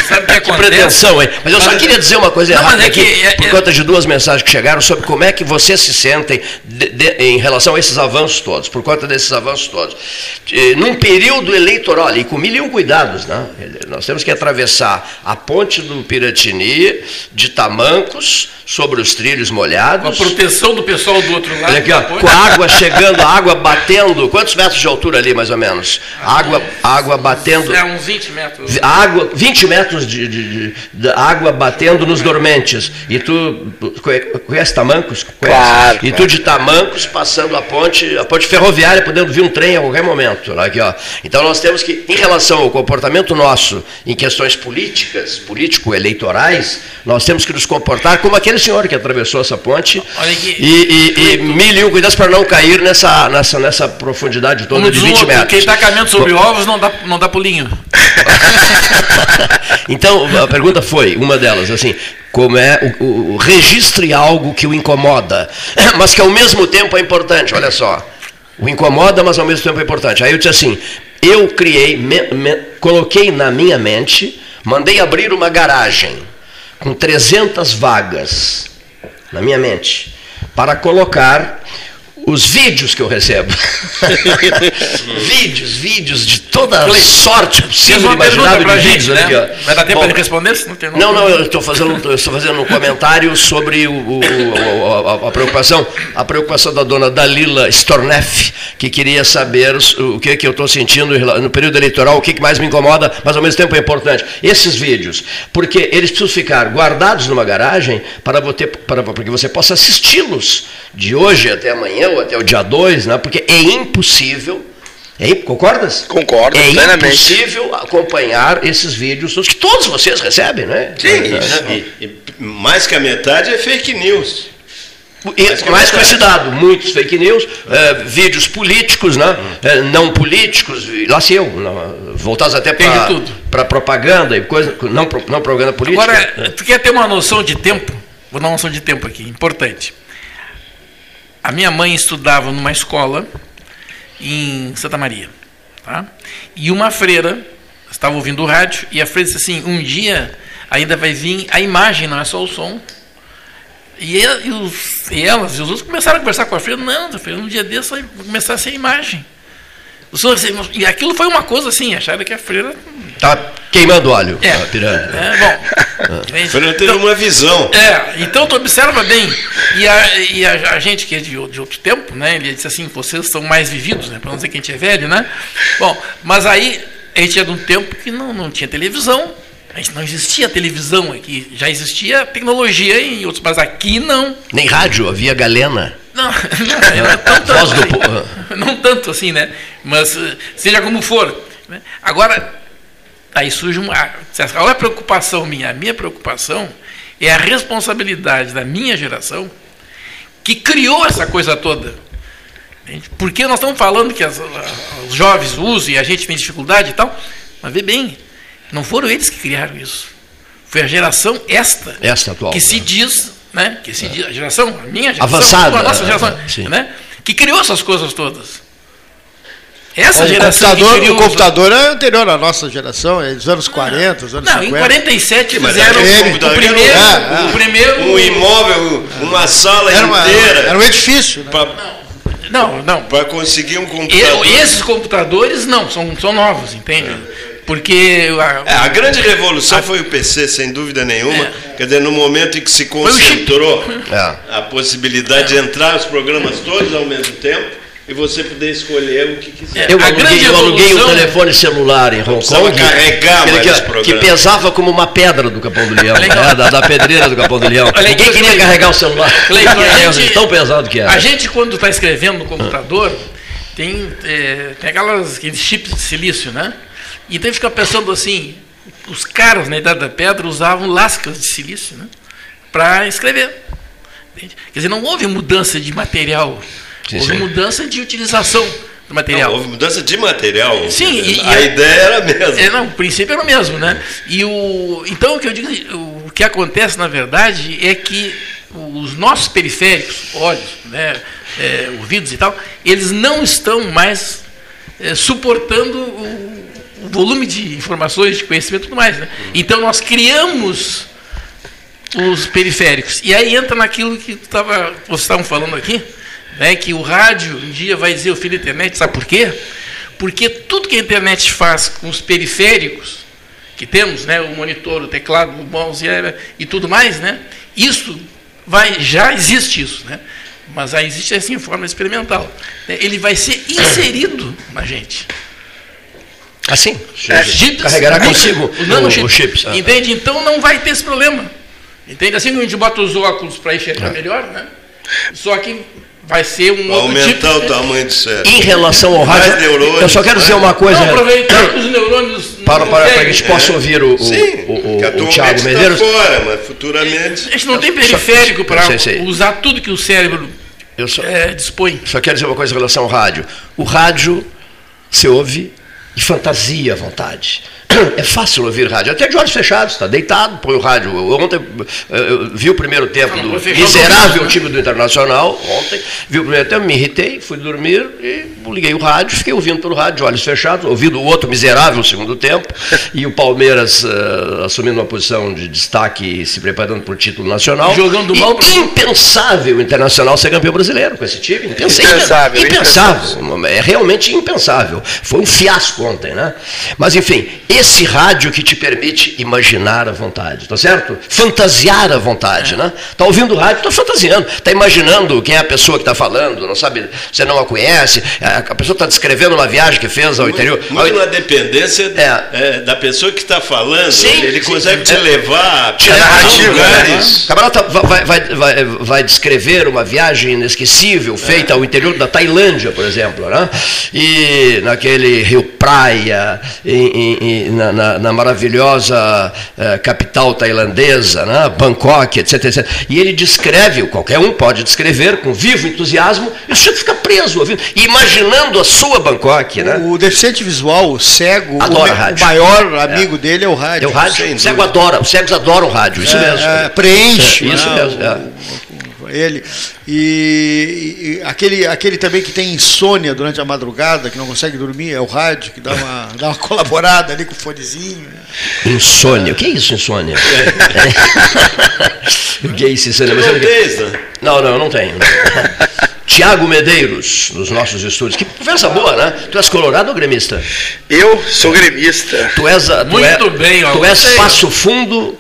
Speaker 5: Sabe que,
Speaker 1: que pretensão, hein? Mas eu só queria dizer uma coisa não, errada é aqui, é, por conta de duas mensagens que chegaram sobre como é que vocês se sentem de, de, em relação a esses avanços todos, por conta desses avanços todos. E, num período eleitoral, e com mil e um cuidados, né? Nós temos que atravessar a ponte do Piratini, de Tamancos, sobre os trilhos molhados.
Speaker 5: A proteção do pessoal do outro lado.
Speaker 1: Aqui, ó, com a água chegando, a água batendo. Quantos metros de altura ali, mais ou menos? Água, água batendo.
Speaker 5: É, uns 20 metros.
Speaker 1: Água, 20 metros de, de, de, de água batendo nos dormentes. E tu conhece Tamancos? Conhece?
Speaker 4: Claro.
Speaker 1: E tu de Tamancos passando a ponte, a ponte ferroviária, podendo vir um trem a qualquer momento. Aqui, ó. Então nós temos que, em relação ao comportamento nosso em questões políticas, político-eleitorais, nós temos que nos comportar como aqueles senhor que atravessou essa ponte e, e, e mil e um cuidados para não cair nessa, nessa, nessa profundidade toda de 20 metros.
Speaker 5: Quem está caminhando sobre ovos não dá, não dá pulinho.
Speaker 1: então, a pergunta foi, uma delas, assim, como é o, o, registre algo que o incomoda, mas que ao mesmo tempo é importante, olha só. O incomoda, mas ao mesmo tempo é importante. Aí eu disse assim, eu criei, me, me, coloquei na minha mente, mandei abrir uma garagem com 300 vagas na minha mente para colocar os vídeos que eu recebo. vídeos, vídeos de toda sorte possível imaginável de vídeos.
Speaker 5: Gente, né? Vai dar tempo para ele responder?
Speaker 1: Não, tem não, não, eu estou fazendo, estou fazendo um comentário sobre o, o, o, a, a, preocupação, a preocupação da dona Dalila Storneff, que queria saber o que, que eu estou sentindo no período eleitoral, o que, que mais me incomoda, mas ao mesmo tempo é importante. Esses vídeos, porque eles precisam ficar guardados numa garagem para, você, para, para que você possa assisti-los de hoje até amanhã ou até o dia 2, né? porque é impossível. É, concordas?
Speaker 4: Concordo,
Speaker 1: É plenamente. impossível acompanhar esses vídeos que todos vocês recebem, né?
Speaker 3: Sim, é, e, e, mais que a metade é fake news.
Speaker 1: E, mais, mais com esse dado, muitos fake news, é, vídeos políticos, né? É, não políticos, lá se eu, não, voltados até para propaganda e coisa, não, não propaganda política.
Speaker 5: Agora, tu quer ter uma noção de tempo? Vou dar uma noção de tempo aqui, importante. A minha mãe estudava numa escola em Santa Maria. Tá? E uma freira estava ouvindo o rádio e a freira disse assim: um dia ainda vai vir a imagem, não é só o som. E, e, os, e elas e os outros começaram a conversar com a freira: não, freira, um dia desse vai começar a ser a imagem. E aquilo foi uma coisa assim, acharam que a freira.
Speaker 1: Tá queimando óleo,
Speaker 5: é, tá pirando. É, bom.
Speaker 3: a freira teve então, uma visão.
Speaker 5: É, então tu observa bem. E a, e a, a gente que é de, de, outro tempo, né? Ele disse assim, vocês são mais vividos, né? Para não dizer que a gente é velho, né? Bom, mas aí a gente é de um tempo que não, não tinha televisão. A gente não existia televisão aqui, já existia tecnologia em outros, mas aqui não.
Speaker 1: Nem rádio, havia galena.
Speaker 5: Não, não, tanto, assim, não tanto assim, né? Mas eh, seja como for. Né? Agora, aí surge uma. Qual é a preocupação minha? A minha preocupação é a responsabilidade da minha geração que criou essa coisa toda. Porque nós estamos falando que as, os jovens usam e a gente tem dificuldade e tal, mas vê bem, não foram eles que criaram isso. Foi a geração esta,
Speaker 1: esta atual,
Speaker 5: que se né? diz né? Que se diz, a geração, a minha geração,
Speaker 1: Avançada,
Speaker 5: a nossa geração, é, né? Que criou essas coisas todas. Essa
Speaker 2: o
Speaker 5: geração
Speaker 2: computador, o computador é anterior à nossa geração, é dos anos 40, dos anos
Speaker 5: não,
Speaker 2: 50.
Speaker 5: Não, em 47 fizeram o, o, primeiro, é, o primeiro...
Speaker 3: Um imóvel, uma sala
Speaker 2: era
Speaker 3: uma, inteira.
Speaker 2: Era um edifício. Né?
Speaker 5: Pra, não, não.
Speaker 3: Para conseguir um computador.
Speaker 5: esses computadores não, são, são novos, entende? É. Porque.
Speaker 3: A, é, a grande revolução a, foi o PC, sem dúvida nenhuma. É. Quer dizer, no momento em que se concentrou é. a possibilidade de entrar os programas todos ao mesmo tempo e você poder escolher o que quiser.
Speaker 1: Eu, aluguei, eu aluguei um telefone celular em Hong Kong
Speaker 3: carregar
Speaker 1: que, que, pesava como uma pedra do Capão do Leão, né, da, da, pedreira do Capão do Leão. Ninguém queria carregar o celular. tão pesado que era.
Speaker 5: A gente, quando está escrevendo no computador, tem, é, tem aquelas, aqueles chips de silício, né? Então ele fica pensando assim, os caras na Idade da Pedra usavam lascas de silício né, para escrever. Entende? Quer dizer, não houve mudança de material, sim, houve sim. mudança de utilização do material.
Speaker 3: Não, houve mudança de material.
Speaker 5: Sim,
Speaker 3: e, a e ideia era a mesma.
Speaker 5: É, não, o princípio era o mesmo, né? E o, então o que eu digo, o que acontece na verdade é que os nossos periféricos, olhos, né, é, ouvidos e tal, eles não estão mais é, suportando o, o volume de informações, de conhecimento e tudo mais. Né? Então nós criamos os periféricos. E aí entra naquilo que tava, vocês estavam falando aqui, né, que o rádio um dia vai dizer o filho da internet, sabe por quê? Porque tudo que a internet faz com os periféricos que temos, né, o monitor, o teclado, o mouse e tudo mais, né, isso vai, já existe isso, né, mas aí existe assim em forma experimental. Ele vai ser inserido na gente.
Speaker 1: Assim?
Speaker 5: É, chips,
Speaker 1: carregará consigo
Speaker 5: os nanochips. O, chips. Ah. Entende? Então não vai ter esse problema. Entende? Assim que a gente bota os óculos para enxergar ah. melhor, né? Só que vai ser um
Speaker 3: outro
Speaker 5: tipo
Speaker 3: aumentar o tamanho do cérebro.
Speaker 1: Em relação ao rádio, eu só quero dizer uma coisa. Não,
Speaker 5: aproveitar os neurônios.
Speaker 1: Para, para, para que a gente possa é. ouvir o, Sim, o, o, o, o Thiago tá Medeiros.
Speaker 3: fora, mas futuramente.
Speaker 5: A gente não tem periférico para usar tudo que o cérebro só, é, dispõe.
Speaker 1: Só quero dizer uma coisa em relação ao rádio. O rádio se ouve e fantasia à vontade. é fácil ouvir rádio, até de olhos fechados, está deitado, põe o rádio. Ontem eu vi o primeiro tempo do miserável time do Internacional, ontem, vi o primeiro tempo, me irritei, fui dormir e liguei o rádio, fiquei ouvindo pelo rádio, de olhos fechados, ouvindo o outro miserável segundo tempo, e o Palmeiras uh, assumindo uma posição de destaque e se preparando para o título nacional.
Speaker 5: Jogando
Speaker 1: mal. Impensável o Internacional ser campeão brasileiro com esse time.
Speaker 4: Impensável. Impensável.
Speaker 1: impensável. É realmente impensável. Foi um fiasco ontem, né? Mas enfim, esse rádio que te permite imaginar à vontade, tá certo? Fantasiar à vontade, é. né? Tá ouvindo o rádio, tá fantasiando, tá imaginando quem é a pessoa que está falando, não sabe, você não a conhece, a pessoa está descrevendo uma viagem que fez ao interior.
Speaker 3: Muito na dependência é. É, da pessoa que está falando, sim, ele sim, consegue te levar
Speaker 1: a narrativa, lugares. Né? O vai, vai, vai, vai descrever uma viagem inesquecível feita ao interior da Tailândia, por exemplo, né? E naquele rio Praia, em, em, na, na, na, maravilhosa eh, capital tailandesa, né? Bangkok, etc, etc. E ele descreve, qualquer um pode descrever, com vivo entusiasmo, e o sujeito fica preso ouvindo, imaginando a sua Bangkok. Né?
Speaker 2: O deficiente visual, o cego,
Speaker 1: adora
Speaker 2: o,
Speaker 1: rádio.
Speaker 2: o maior amigo é. dele é o rádio.
Speaker 1: É o rádio. O cego adora, os cegos adoram o rádio, isso é, mesmo.
Speaker 2: É, preenche.
Speaker 1: isso
Speaker 2: né?
Speaker 1: mesmo.
Speaker 2: Ele. E, e, aquele, aquele também que tem insônia durante a madrugada, que não consegue dormir, é o rádio, que dá uma, dá uma colaborada ali com o fonezinho.
Speaker 1: Insônia. O que é isso, insônia? o que é isso, insônia?
Speaker 3: Mas.
Speaker 1: Não, não, eu não tenho. Tiago Medeiros, nos nossos estúdios. Que conversa boa, né? Tu és colorado ou gremista?
Speaker 4: Eu sou gremista.
Speaker 1: Tu és a, tu
Speaker 5: Muito é, bem,
Speaker 1: Tu és Passo Fundo.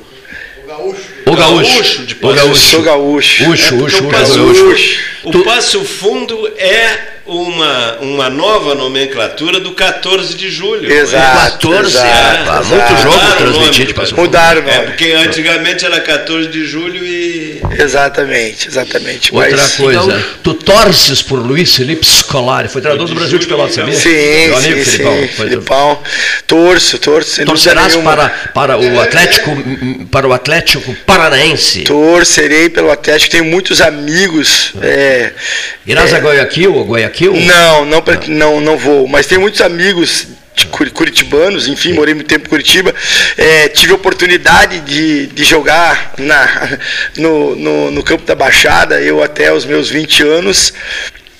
Speaker 2: O gaúcho.
Speaker 4: De o gaúcho. Sou gaúcho.
Speaker 1: Uxo,
Speaker 3: é
Speaker 1: uxo,
Speaker 3: o gaúcho. O Passo Fundo é uma, uma nova nomenclatura do 14 de julho.
Speaker 4: Exato.
Speaker 1: 14,
Speaker 4: exato,
Speaker 1: é, exato. muito jogo transmitido.
Speaker 4: Mudaram,
Speaker 3: É, porque antigamente era 14 de julho e.
Speaker 4: Exatamente, exatamente.
Speaker 1: Outra Mas, coisa, então, tu torces por Luiz Felipe Scolari, foi treinador do Brasil de Pelotas, sabia?
Speaker 4: Sim, Meu amigo sim, Filipão. Sim, Filipão. Torço, torço.
Speaker 1: Torcerás para, para o Atlético para o Atlético Paranaense?
Speaker 4: Torcerei pelo Atlético, tenho muitos amigos. É,
Speaker 1: Irás é, a Guayaquil ou
Speaker 4: Não, não, não, não, não vou. Mas tem muitos amigos curitibanos, enfim, morei muito tempo em Curitiba, é, tive a oportunidade de, de jogar na, no, no, no, campo da Baixada, eu até os meus 20 anos,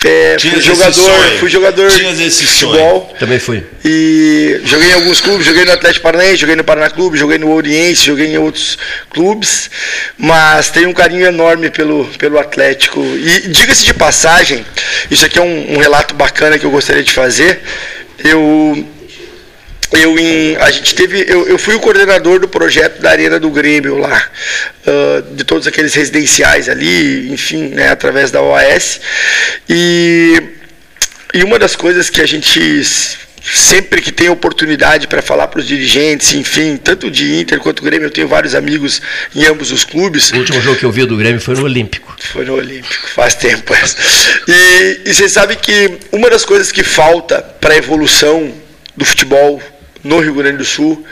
Speaker 4: é, fui jogador, fui jogador de futebol.
Speaker 1: Também fui.
Speaker 4: E joguei em alguns clubes, joguei no Atlético Paranaense, joguei no Paraná Clube, joguei no Oriense, joguei em outros clubes, mas tenho um carinho enorme pelo, pelo Atlético. E diga-se de passagem, isso aqui é um, um relato bacana que eu gostaria de fazer. Eu eu em, a gente teve, eu, eu fui o coordenador do projeto da Arena do Grêmio lá, uh, de todos aqueles residenciais ali, enfim, né, através da OAS. E, e uma das coisas que a gente sempre que tem oportunidade para falar para os dirigentes, enfim, tanto de Inter quanto do Grêmio, eu tenho vários amigos em ambos os clubes.
Speaker 1: O último jogo que eu vi do Grêmio foi no Olímpico.
Speaker 4: Foi no Olímpico, faz tempo. E, e você sabe que uma das coisas que falta para a evolução do futebol no Rio Grande do Sul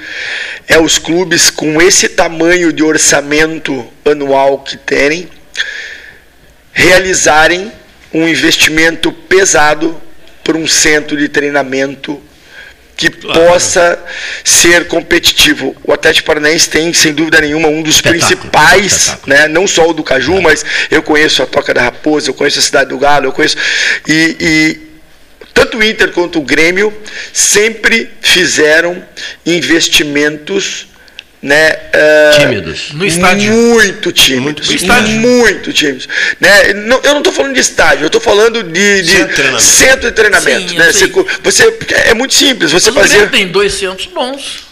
Speaker 4: é os clubes com esse tamanho de orçamento anual que terem realizarem um investimento pesado para um centro de treinamento que claro. possa ser competitivo. O Atlético Paranaense tem, sem dúvida nenhuma, um dos espetáculo, principais, espetáculo. Né, não só o do Caju, é. mas eu conheço a Toca da Raposa, eu conheço a Cidade do Galo, eu conheço. E, e tanto o Inter quanto o Grêmio sempre fizeram investimentos né,
Speaker 1: uh, tímidos.
Speaker 4: No estádio. muito tímidos muito, estádio. muito tímidos né. Não, eu não estou falando de estádio eu estou falando de, de centro, centro de treinamento Sim, né? você, você, é muito simples você Mas fazer
Speaker 5: tem dois centros bons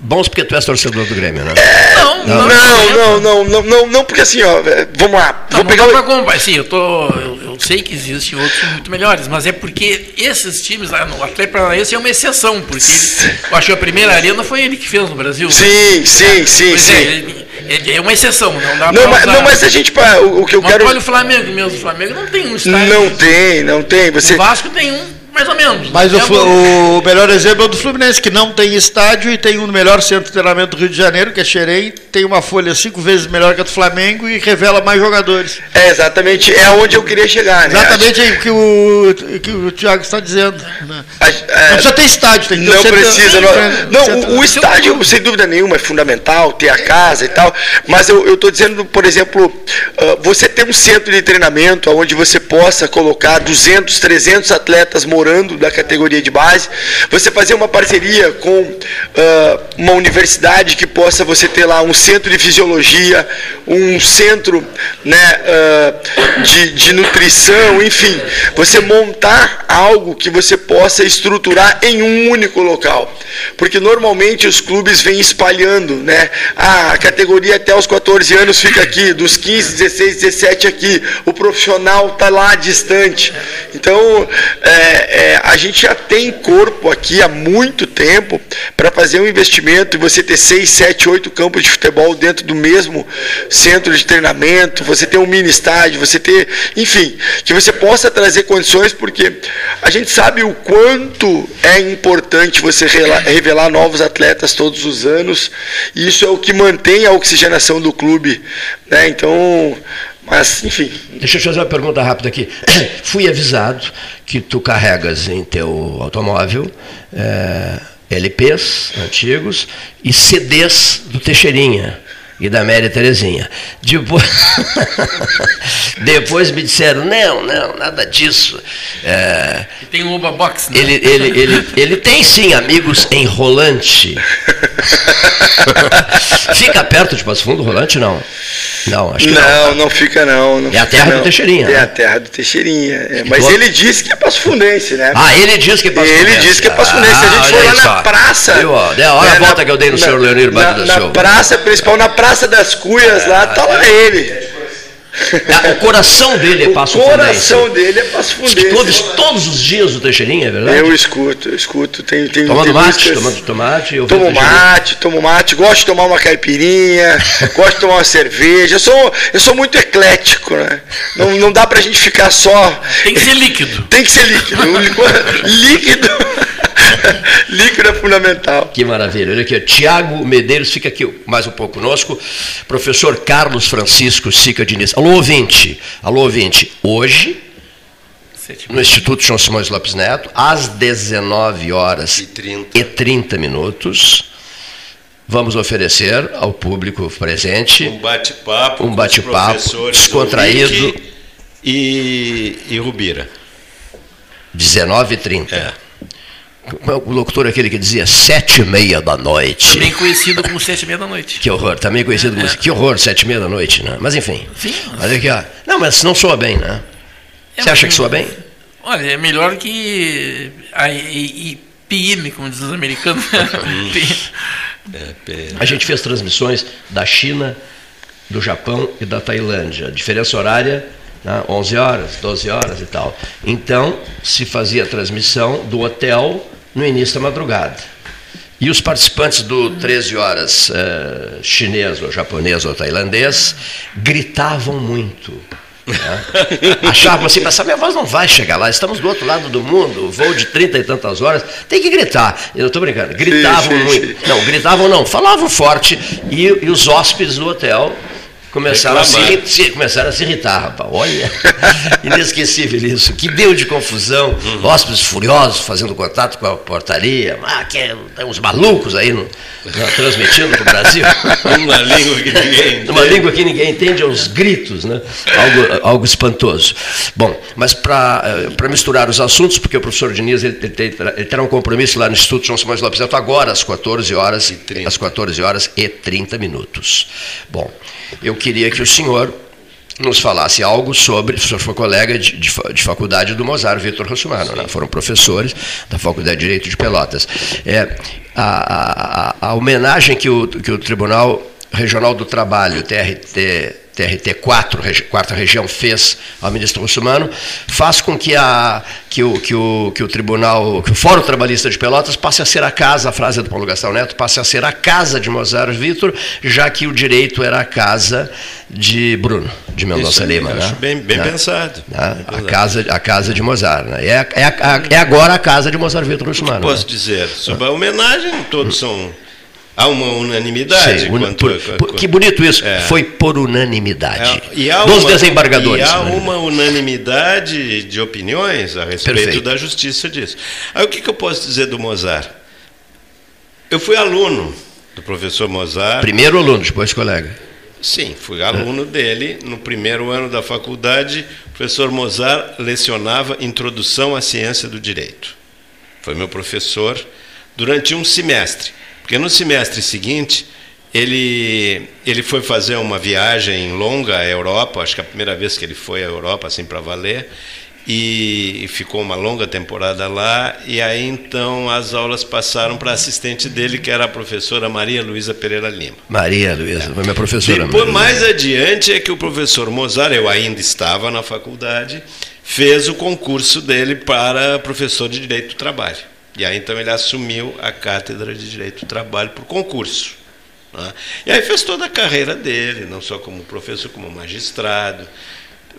Speaker 1: Bons porque tu és torcedor do Grêmio, né?
Speaker 4: É, não, não, não, não, não, não, não, porque assim, ó, é, vamos lá.
Speaker 5: Não, vou pegar não dá pra comparar. Sim, eu, tô, eu, eu, sei que existem outros muito melhores, mas é porque esses times, lá no Atlético Paranaense é uma exceção, porque ele, eu acho que a primeira arena foi ele que fez no Brasil.
Speaker 4: Sim, sim, sim,
Speaker 5: pois
Speaker 4: sim.
Speaker 5: É, é, uma exceção, não dá
Speaker 4: não, mas, não, mas a gente, o, o que eu
Speaker 5: mas
Speaker 4: quero...
Speaker 5: olha o Flamengo mesmo, o Flamengo não tem um estádio.
Speaker 4: Não tem, não tem. Você...
Speaker 5: O Vasco tem um Mais ou menos.
Speaker 2: Mas o, Flu- o melhor exemplo é o do Fluminense, que não tem estádio e tem o melhor centro de treinamento do Rio de Janeiro, que é Xerém, tem uma folha cinco vezes melhor que a do Flamengo e revela mais jogadores.
Speaker 4: É exatamente, é onde eu queria chegar, né?
Speaker 2: Exatamente o que o, que o Thiago está dizendo. né?
Speaker 4: A- a-
Speaker 2: Não
Speaker 4: é,
Speaker 2: precisa ter estádio, tem que ter
Speaker 4: Não
Speaker 2: um centro-
Speaker 4: precisa. Não, não
Speaker 2: centro-
Speaker 4: o, o estádio, sem dúvida nenhuma, é fundamental, ter a casa e tal. Mas eu estou dizendo, por exemplo, ah, você ter um centro de treinamento onde você possa colocar 200, 300 atletas morando da categoria de base, você fazer uma parceria com ah, uma universidade que possa você ter lá um centro de fisiologia, um centro né, ah, de, de nutrição, enfim, você montar algo que você possa estruturar em um único local. Porque normalmente os clubes vêm espalhando, né? Ah, a categoria até os 14 anos fica aqui, dos 15, 16, 17 aqui, o profissional está lá distante. Então, é, é, a gente já tem corpo aqui há muito tempo para fazer um investimento e você ter 6, 7, 8 campos de futebol dentro do mesmo centro de treinamento, você ter um mini estádio, você ter, enfim, que você possa trazer condições, porque a gente sabe o quanto é importante você revelar novos atletas todos os anos, e isso é o que mantém a oxigenação do clube, né? Então, mas enfim,
Speaker 1: Deixa eu te fazer uma pergunta rápida aqui. Fui avisado que tu carregas em teu automóvel eh, LPs antigos e CDs do Teixeirinha e da Mary Terezinha. Depois, depois me disseram, não, não, nada disso.
Speaker 5: E tem o Oba Box, né?
Speaker 1: ele, ele, ele, ele tem sim amigos em Rolante. Fica perto de Passo Fundo, Rolante não. Não, acho que não.
Speaker 4: não, não fica não. não
Speaker 1: É a terra do
Speaker 4: não.
Speaker 1: Teixeirinha,
Speaker 4: É
Speaker 1: né?
Speaker 4: a terra do Teixeirinha. é. Mas
Speaker 1: tu-
Speaker 4: ele disse que é Passo Fundense, né?
Speaker 1: Ah, ele diz que é Passo
Speaker 4: Ele
Speaker 1: Fundense.
Speaker 4: disse que é Passo Fundense. Se a gente
Speaker 1: Ah,
Speaker 4: for
Speaker 1: olha
Speaker 4: lá na praça.
Speaker 1: Viu, ó? Olha a
Speaker 4: né,
Speaker 1: volta
Speaker 4: na-
Speaker 1: que eu dei no
Speaker 4: na-
Speaker 1: senhor Leonir
Speaker 4: na,
Speaker 1: Bado da
Speaker 4: na
Speaker 1: Silva.
Speaker 4: praça principal, na Praça das Cuias, lá, tá lá ele.
Speaker 1: Ah, O coração dele é Passo
Speaker 4: o
Speaker 1: Fundense.
Speaker 4: coração dele é Passo Fundense.
Speaker 1: todos os dias o Teixeirinha, é verdade?
Speaker 4: Eu escuto, eu escuto.
Speaker 1: Tomando mate, tomando tomate. eu
Speaker 4: Tomo
Speaker 1: o
Speaker 4: mate, tomo mate, gosto de tomar uma caipirinha, gosto de tomar uma cerveja. Eu sou, eu sou muito eclético, né? Não, não dá pra gente ficar só.
Speaker 5: Tem que ser líquido.
Speaker 4: Tem que ser líquido. O líquido. líquido é fundamental.
Speaker 1: Que maravilha. Olha aqui, ó. Tiago Medeiros fica aqui mais um pouco conosco. Professor Carlos Francisco Sica Diniz. Alô, ouvinte. Alô, ouvinte. Hoje, no Instituto João Simões Lopes Neto, às 19 horas
Speaker 3: E 30.
Speaker 1: e 30 minutos, vamos oferecer ao público presente
Speaker 3: Um bate-papo.
Speaker 1: Um bate-papo descontraído.
Speaker 3: E, e Rubira.
Speaker 1: 19h30.
Speaker 3: É.
Speaker 1: É O locutor aquele que dizia sete e meia da noite.
Speaker 5: Também conhecido como sete e meia da noite.
Speaker 1: Que horror, também conhecido como Que horror, sete e meia da noite, né? Mas enfim.
Speaker 5: Sim.
Speaker 1: Olha aqui, ó. Não, mas não soa bem, né?
Speaker 5: É,
Speaker 1: Você acha que soa bem?
Speaker 5: Olha, é melhor que a como dizem os americanos.
Speaker 3: É,
Speaker 1: A gente fez transmissões da China, do Japão e da Tailândia. Diferença horária, né? 11 horas, 12 horas e tal. Então, se fazia a transmissão do hotel no início da madrugada. E os participantes do 13 horas eh, chinês ou japonês ou tailandês gritavam muito. né? Achavam assim, mas essa minha voz não vai chegar lá, estamos do outro lado do mundo, voo de 30 e tantas horas, tem que gritar. Eu estou brincando, gritavam
Speaker 4: sim,
Speaker 1: muito. Não, gritavam não, falavam forte e, e os hóspedes do hotel começaram a, se,
Speaker 3: Reclamar.
Speaker 1: irri- se- começaram a se irritar, rapaz. Olha, inesquecível isso. Que deu de confusão. Hóspedes furiosos fazendo contato com a portaria. Ah, que é, tem uns malucos aí no, na- transmitindo para o Brasil.
Speaker 3: Uma língua que ninguém
Speaker 1: Numa
Speaker 3: entende.
Speaker 1: língua que ninguém entende, aos gritos, né? algo, algo espantoso. Bom, mas para misturar os assuntos, porque o professor Diniz ele, ele ele terá um compromisso lá no Instituto João Simões Lopes Neto agora, às 14 horas,
Speaker 3: E 30.
Speaker 1: às 14 horas e 30 minutos. Bom, eu queria que o senhor nos falasse algo sobre, o senhor foi colega de, de, de faculdade do Mozart Vitor Russumano, né? foram professores da Faculdade de Direito de Pelotas. É, a, a- a- a homenagem que o, que o Tribunal Regional do Trabalho, TRT, TRT 4, regi, quarta região, fez ao ministro Russumano, faz com que, a, que, o, que, o, que o Tribunal, que o Fórum Trabalhista de Pelotas passe a ser a casa, a frase do Paulo Gastão Neto, passe a ser a casa de Mozart Vitor, já que o direito era a casa de Bruno, de Mendonça Lima.
Speaker 3: Acho
Speaker 1: né?
Speaker 3: bem, bem,
Speaker 1: né?
Speaker 3: pensado.
Speaker 1: Né?
Speaker 3: bem
Speaker 1: A, casa, a casa de Mozart. Né? É, é, a- é agora a casa de Mozart Vitor Russumano.
Speaker 3: Posso
Speaker 1: né?
Speaker 3: dizer, sobre a homenagem, todos são. Há uma unanimidade.
Speaker 1: Sim, uni-
Speaker 3: quanto-
Speaker 1: por-
Speaker 3: quanto-
Speaker 1: por- que bonito isso.
Speaker 3: É.
Speaker 1: Foi por unanimidade.
Speaker 3: É,
Speaker 1: dos
Speaker 3: uma-
Speaker 1: desembargadores.
Speaker 3: E há uma unanimidade de opiniões a respeito
Speaker 1: Perfeito.
Speaker 3: da justiça disso. Aí o que, que eu posso dizer do Mozart? Eu fui aluno do professor Mozart.
Speaker 1: Primeiro aluno, depois colega.
Speaker 3: Sim, fui aluno dele. No primeiro ano da faculdade, o professor Mozart lecionava Introdução à Ciência do Direito. Foi meu professor durante um semestre. Porque no semestre seguinte, ele, ele foi fazer uma viagem longa à Europa, acho que é a primeira vez que ele foi à Europa, assim, para valer, e ficou uma longa temporada lá, e aí então as aulas passaram para a assistente dele, que era a professora Maria Luísa Pereira Lima.
Speaker 1: Maria Luísa, foi minha professora.
Speaker 3: Depois, mais adiante, é que o professor Mozart, eu ainda estava na faculdade, fez o concurso dele para professor de Direito do Trabalho. E aí, então, ele assumiu a cátedra de Direito do Trabalho por concurso. né? E aí fez toda a carreira dele, não só como professor, como magistrado.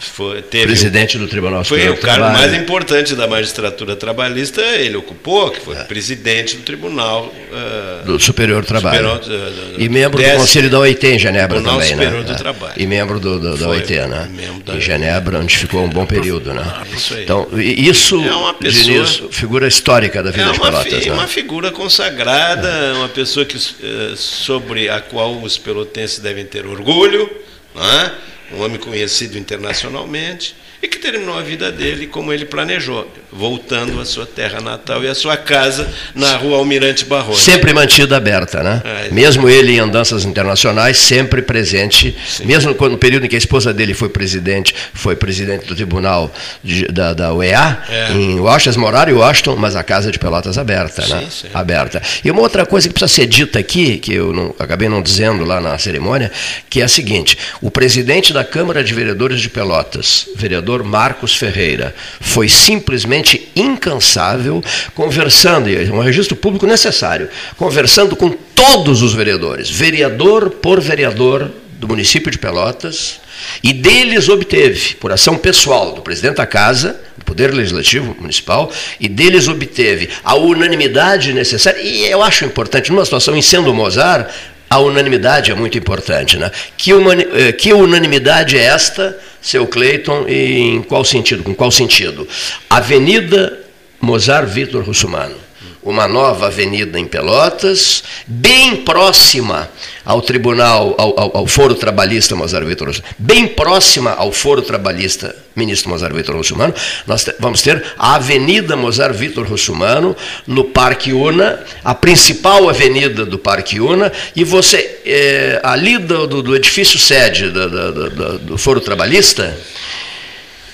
Speaker 3: Foi, teve
Speaker 1: Presidente do Tribunal
Speaker 3: foi
Speaker 1: Superior
Speaker 3: o
Speaker 1: do
Speaker 3: cargo mais importante da magistratura trabalhista, ele ocupou, que foi presidente do Tribunal ah,
Speaker 1: do Superior do Trabalho.
Speaker 3: Superior do- do-
Speaker 1: e membro do Conselho da OIT em Genebra
Speaker 3: Tribunal
Speaker 1: também,
Speaker 3: Superior
Speaker 1: né?
Speaker 3: do
Speaker 1: É.
Speaker 3: Trabalho.
Speaker 1: E membro do, do- da
Speaker 3: Foi
Speaker 1: OIT, né?
Speaker 3: da
Speaker 1: Em. Genebra, onde ficou um bom período, né?
Speaker 3: Isso aí.
Speaker 1: Então, isso,
Speaker 3: É uma pessoa-
Speaker 1: Diniz, figura histórica da vida
Speaker 3: É
Speaker 1: de Pelotas, né?
Speaker 3: uma figura consagrada, uma pessoa que, eh, sobre a qual os pelotenses devem ter orgulho, não é? Um homem conhecido internacionalmente, e que terminou a vida dele como ele planejou, voltando à sua terra natal e à sua casa na rua Almirante Barroso.
Speaker 1: Sempre mantida aberta, né?
Speaker 3: É.
Speaker 1: Mesmo ele em andanças internacionais, sempre presente, mesmo quando no período em que a esposa dele foi presidente, foi presidente do tribunal de- da, da UEA,
Speaker 3: É.
Speaker 1: em Washington, moraram em Washington, mas a casa de Pelotas aberta, né?
Speaker 3: Sim, sim.
Speaker 1: Aberta. E uma outra coisa que precisa ser dita aqui, que eu não- acabei não dizendo lá na cerimônia, que é a seguinte: o presidente da Câmara de Vereadores de Pelotas, vereador Marcos Ferreira, foi simplesmente incansável conversando, e é um registro público necessário, conversando com todos os vereadores, vereador por vereador do município de Pelotas, e deles obteve, por ação pessoal do presidente da Casa, do Poder Legislativo Municipal, e deles obteve a unanimidade necessária, e eu acho importante, numa situação em sendo Mozart, a unanimidade é muito importante. Né? Que, humani- eh, que unanimidade é esta, seu Cleiton, e em qual sentido? Com qual sentido? Avenida Mozart Vitor Russumano uma nova avenida em Pelotas, bem próxima ao Tribunal, ao, ao- ao Foro Trabalhista Mozart Vitor bem próxima ao Foro Trabalhista Ministro Mozart Vitor Russumano, nós vamos ter a Avenida Mozart Vitor Russumano, no Parque Una, a principal avenida do Parque Una, e você, eh, ali do, do- do edifício sede do Foro Trabalhista,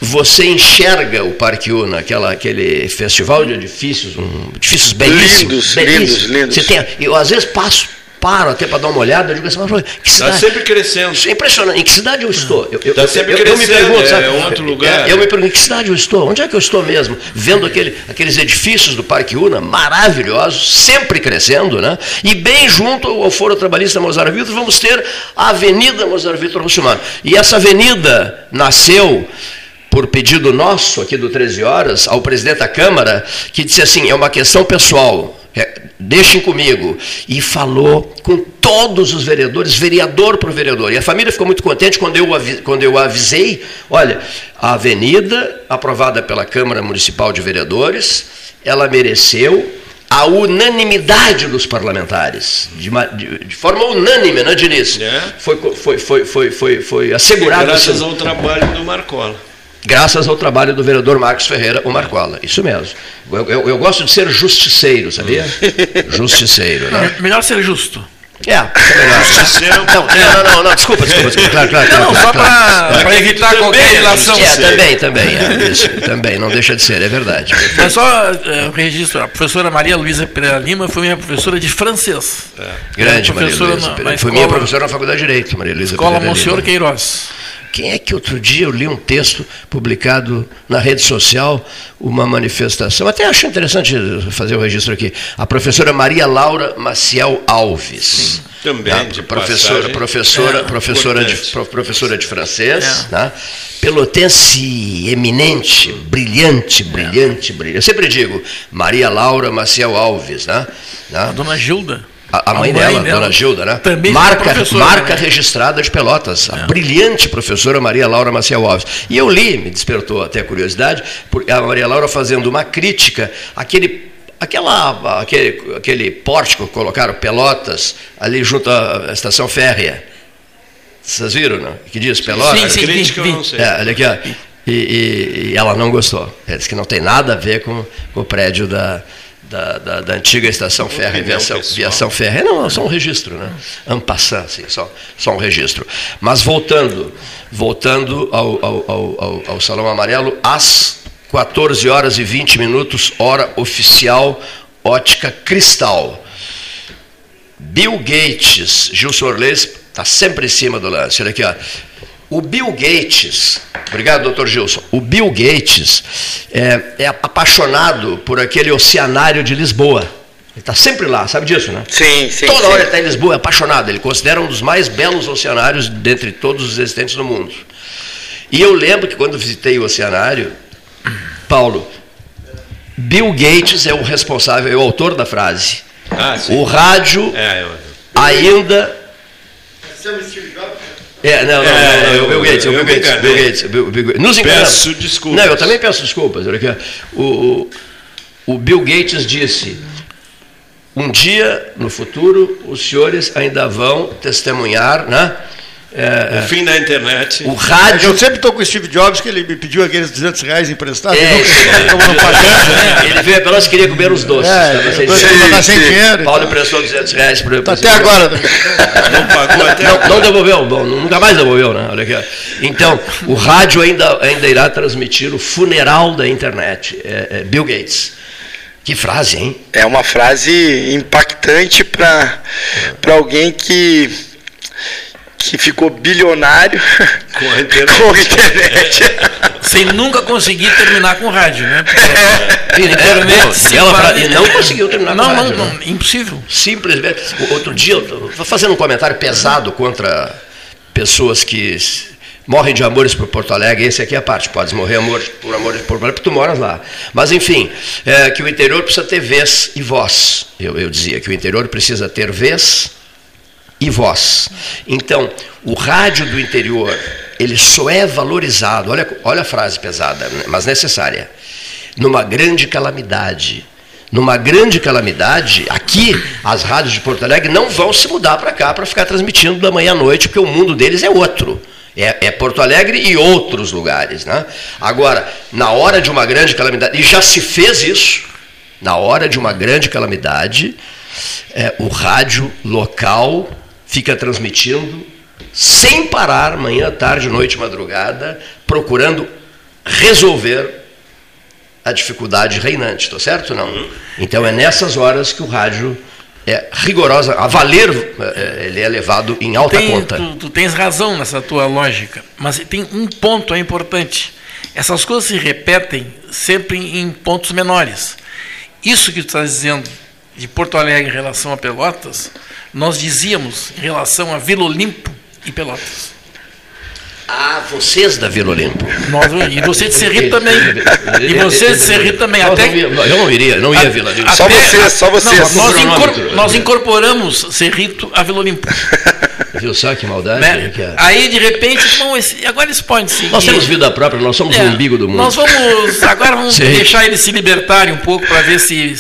Speaker 1: você enxerga o Parque Una, aquela, aquele festival de edifícios, um, edifícios belíssimos.
Speaker 4: Lindos,
Speaker 1: belíssimos.
Speaker 4: lindos, lindos.
Speaker 1: Você tem, eu às vezes passo, paro até para dar uma olhada, eu digo assim, mas, que
Speaker 3: Está
Speaker 1: cidade,
Speaker 3: sempre crescendo.
Speaker 1: isso é impressionante. Em que cidade eu estou? Eu, eu,
Speaker 3: Tá sempre
Speaker 1: eu, eu me
Speaker 3: crescendo,
Speaker 1: pergunto,
Speaker 3: é
Speaker 1: sabe?
Speaker 3: um outro lugar.
Speaker 1: É, Eu me pergunto, em que cidade eu estou? Onde é que eu estou mesmo? Vendo aquele, aqueles edifícios do Parque Una, maravilhosos, sempre crescendo, né? E bem junto ao Foro Trabalhista Mozart Vitor, vamos ter a Avenida Mozart Vitor Russumano. E essa avenida nasceu por pedido nosso, aqui do 13 Horas, ao presidente da Câmara, que disse assim: é uma questão pessoal, é, deixem comigo. E falou com todos os vereadores, vereador por vereador. E a família ficou muito contente quando eu, quando eu avisei: olha, a avenida, aprovada pela Câmara Municipal de Vereadores, ela mereceu a unanimidade dos parlamentares, de, de- de forma unânime, né, Diniz?
Speaker 3: É.
Speaker 1: Foi, foi, foi, foi, foi, foi assegurado.
Speaker 3: Graças
Speaker 1: assim,
Speaker 3: ao trabalho do Marcola.
Speaker 1: Graças ao trabalho do vereador Marcos Ferreira, o Marcola. Isso mesmo. Eu, eu- eu gosto de ser justiceiro, sabia? justiceiro, né?
Speaker 5: Melhor ser justo.
Speaker 1: É, é melhor.
Speaker 3: Justiceiro é
Speaker 1: Não, não, não, não, desculpa, desculpa, desculpa. Claro, claro, claro,
Speaker 5: Não,
Speaker 1: claro,
Speaker 5: só
Speaker 1: claro.
Speaker 5: para
Speaker 3: Também
Speaker 5: evitar
Speaker 3: é
Speaker 5: qualquer relação.
Speaker 1: É, também, também, é, isso, também, não deixa de ser, é verdade.
Speaker 5: Mas só é, registro, a professora Maria Luísa Pereira Lima foi minha professora de francês.
Speaker 1: Grande,
Speaker 5: Era
Speaker 1: Maria
Speaker 5: professora
Speaker 1: Luísa.
Speaker 5: na-
Speaker 1: Pereira. Foi minha
Speaker 5: escola-
Speaker 1: professora na Faculdade de Direito, Maria Luísa
Speaker 5: Escola
Speaker 1: Pereira
Speaker 5: Monsenhor
Speaker 1: Lima.
Speaker 5: Queiroz.
Speaker 1: Quem é que outro dia eu li um texto publicado na rede social, uma manifestação, até acho interessante fazer o registro aqui. A professora Maria Laura Maciel Alves. Sim.
Speaker 3: Também,
Speaker 1: né? de professora, passagem, professora, é, professora, de, professora de francês, é. né? pelotense eminente, brilhante, brilhante, brilhante. Eu sempre digo, Maria Laura Maciel Alves, né?
Speaker 5: né? A dona Gilda.
Speaker 1: A, a, mãe, a mãe dela, dela, Dona Gilda, né? Também marca, marca né? registrada de Pelotas. É. A brilhante professora Maria Laura Maciel Alves. E eu li, me despertou até a curiosidade, porque a Maria Laura fazendo uma crítica àquele aquela, aquele, aquele pórtico que colocaram Pelotas ali junto à estação férrea. Vocês viram, não? Que diz Pelotas?
Speaker 5: Sim, sim, crítica eu não sei.
Speaker 1: É, olha aqui, ó. E, e, e, ela não gostou. Ela disse que não tem nada a ver com, com o prédio da, da, da, da antiga estação férrea, viação, viação férrea. Não, só um registro, né? Ampassant, assim, só, só um registro. Mas voltando, voltando ao, ao, ao, ao Salão Amarelo, às 14 horas e 20 minutos, hora oficial, ótica cristal. Bill Gates, Gilson Orleis, está sempre em cima do lance. Olha aqui, ó. O Bill Gates, obrigado, doutor Gilson. O Bill Gates é, é apaixonado por aquele oceanário de Lisboa. Ele está sempre lá, sabe disso, né?
Speaker 4: Sim, sim.
Speaker 1: Toda
Speaker 4: sim.
Speaker 1: hora ele está em Lisboa, é apaixonado. Ele considera um dos mais belos oceanários dentre todos os existentes no mundo. E eu lembro que quando visitei o oceanário, Paulo, Bill Gates é o responsável, é o autor da frase. Ah, o rádio é, eu... ainda. É, não, não, é, não, não, Bill Gates, Bill Gates, Bill Gates, Bill, Bill Gates. Nos
Speaker 3: enganamos. Peço desculpas.
Speaker 1: Não, eu também peço desculpas. O, o Bill Gates disse: um dia no futuro os senhores ainda vão testemunhar, né?
Speaker 3: É, o fim da internet.
Speaker 2: O rádio. Eu sempre estou com o Steve Jobs, que ele me pediu aqueles 200 reais emprestados. É, nunca, não
Speaker 1: pagando, né? Ele veio apenas queria comer os doces. É,
Speaker 2: sem, sim, sem dinheiro.
Speaker 1: Paulo emprestou 200 reais para
Speaker 2: tá Até agora.
Speaker 1: Não pagou até não, não devolveu, bom, nunca mais devolveu, né? Olha aqui. Então, o rádio ainda, ainda irá transmitir o funeral da internet. É, é Bill Gates. Que frase, hein?
Speaker 4: É uma frase impactante para alguém que que ficou bilionário
Speaker 3: com a internet.
Speaker 4: com a internet.
Speaker 5: Sem nunca conseguir terminar com rádio, né?
Speaker 1: É, é, ela pra, e não conseguiu terminar
Speaker 5: não,
Speaker 1: com
Speaker 5: rádio. Não, não, né? impossível.
Speaker 1: Simplesmente. Outro dia, eu fazendo um comentário pesado contra pessoas que morrem de amores por Porto Alegre, esse aqui é a parte, pode morrer amor, por amor por Porto Alegre, porque tu moras lá. Mas, enfim, é, que o interior precisa ter vez e voz. Eu, eu dizia que o interior precisa ter vez e voz. Então, o rádio do interior, ele só é valorizado, olha, olha a frase pesada, mas necessária, numa grande calamidade. Numa grande calamidade, aqui, as rádios de Porto Alegre não vão se mudar para cá para ficar transmitindo da manhã à noite, porque o mundo deles é outro. É, é, Porto Alegre e outros lugares. Né? Agora, na hora de uma grande calamidade, e já se fez isso, na hora de uma grande calamidade, é, o rádio local fica transmitindo sem parar, manhã, tarde, noite, madrugada, procurando resolver a dificuldade reinante, tá certo não? Uhum. Então é nessas horas que o rádio é rigorosa, a valer, é, ele é levado em alta
Speaker 5: tem,
Speaker 1: conta.
Speaker 5: Tu, tu, tens razão nessa tua lógica, mas tem um ponto é importante. Essas coisas se repetem sempre em pontos menores. Isso que tu está dizendo de Porto Alegre em relação a Pelotas, nós dizíamos em relação a Vila Olimpo e Pelotas.
Speaker 1: Ah, vocês da Vila Olimpo.
Speaker 5: Nós, e você de Serrito também. E você de Serrito também.
Speaker 1: Até, eu não iria, não ia a Vila Olimpo.
Speaker 4: Só vocês, só vocês.
Speaker 5: Não, nós, incor, nós incorporamos Serrito a Vila Olimpo.
Speaker 1: Viu só que maldade?
Speaker 5: Né? Que é. Aí, de repente, bom, esse, agora eles podem seguir.
Speaker 1: Nós temos vida própria, nós somos é, o umbigo do mundo.
Speaker 5: Nós vamos, agora vamos deixar eles se libertarem um pouco para ver se,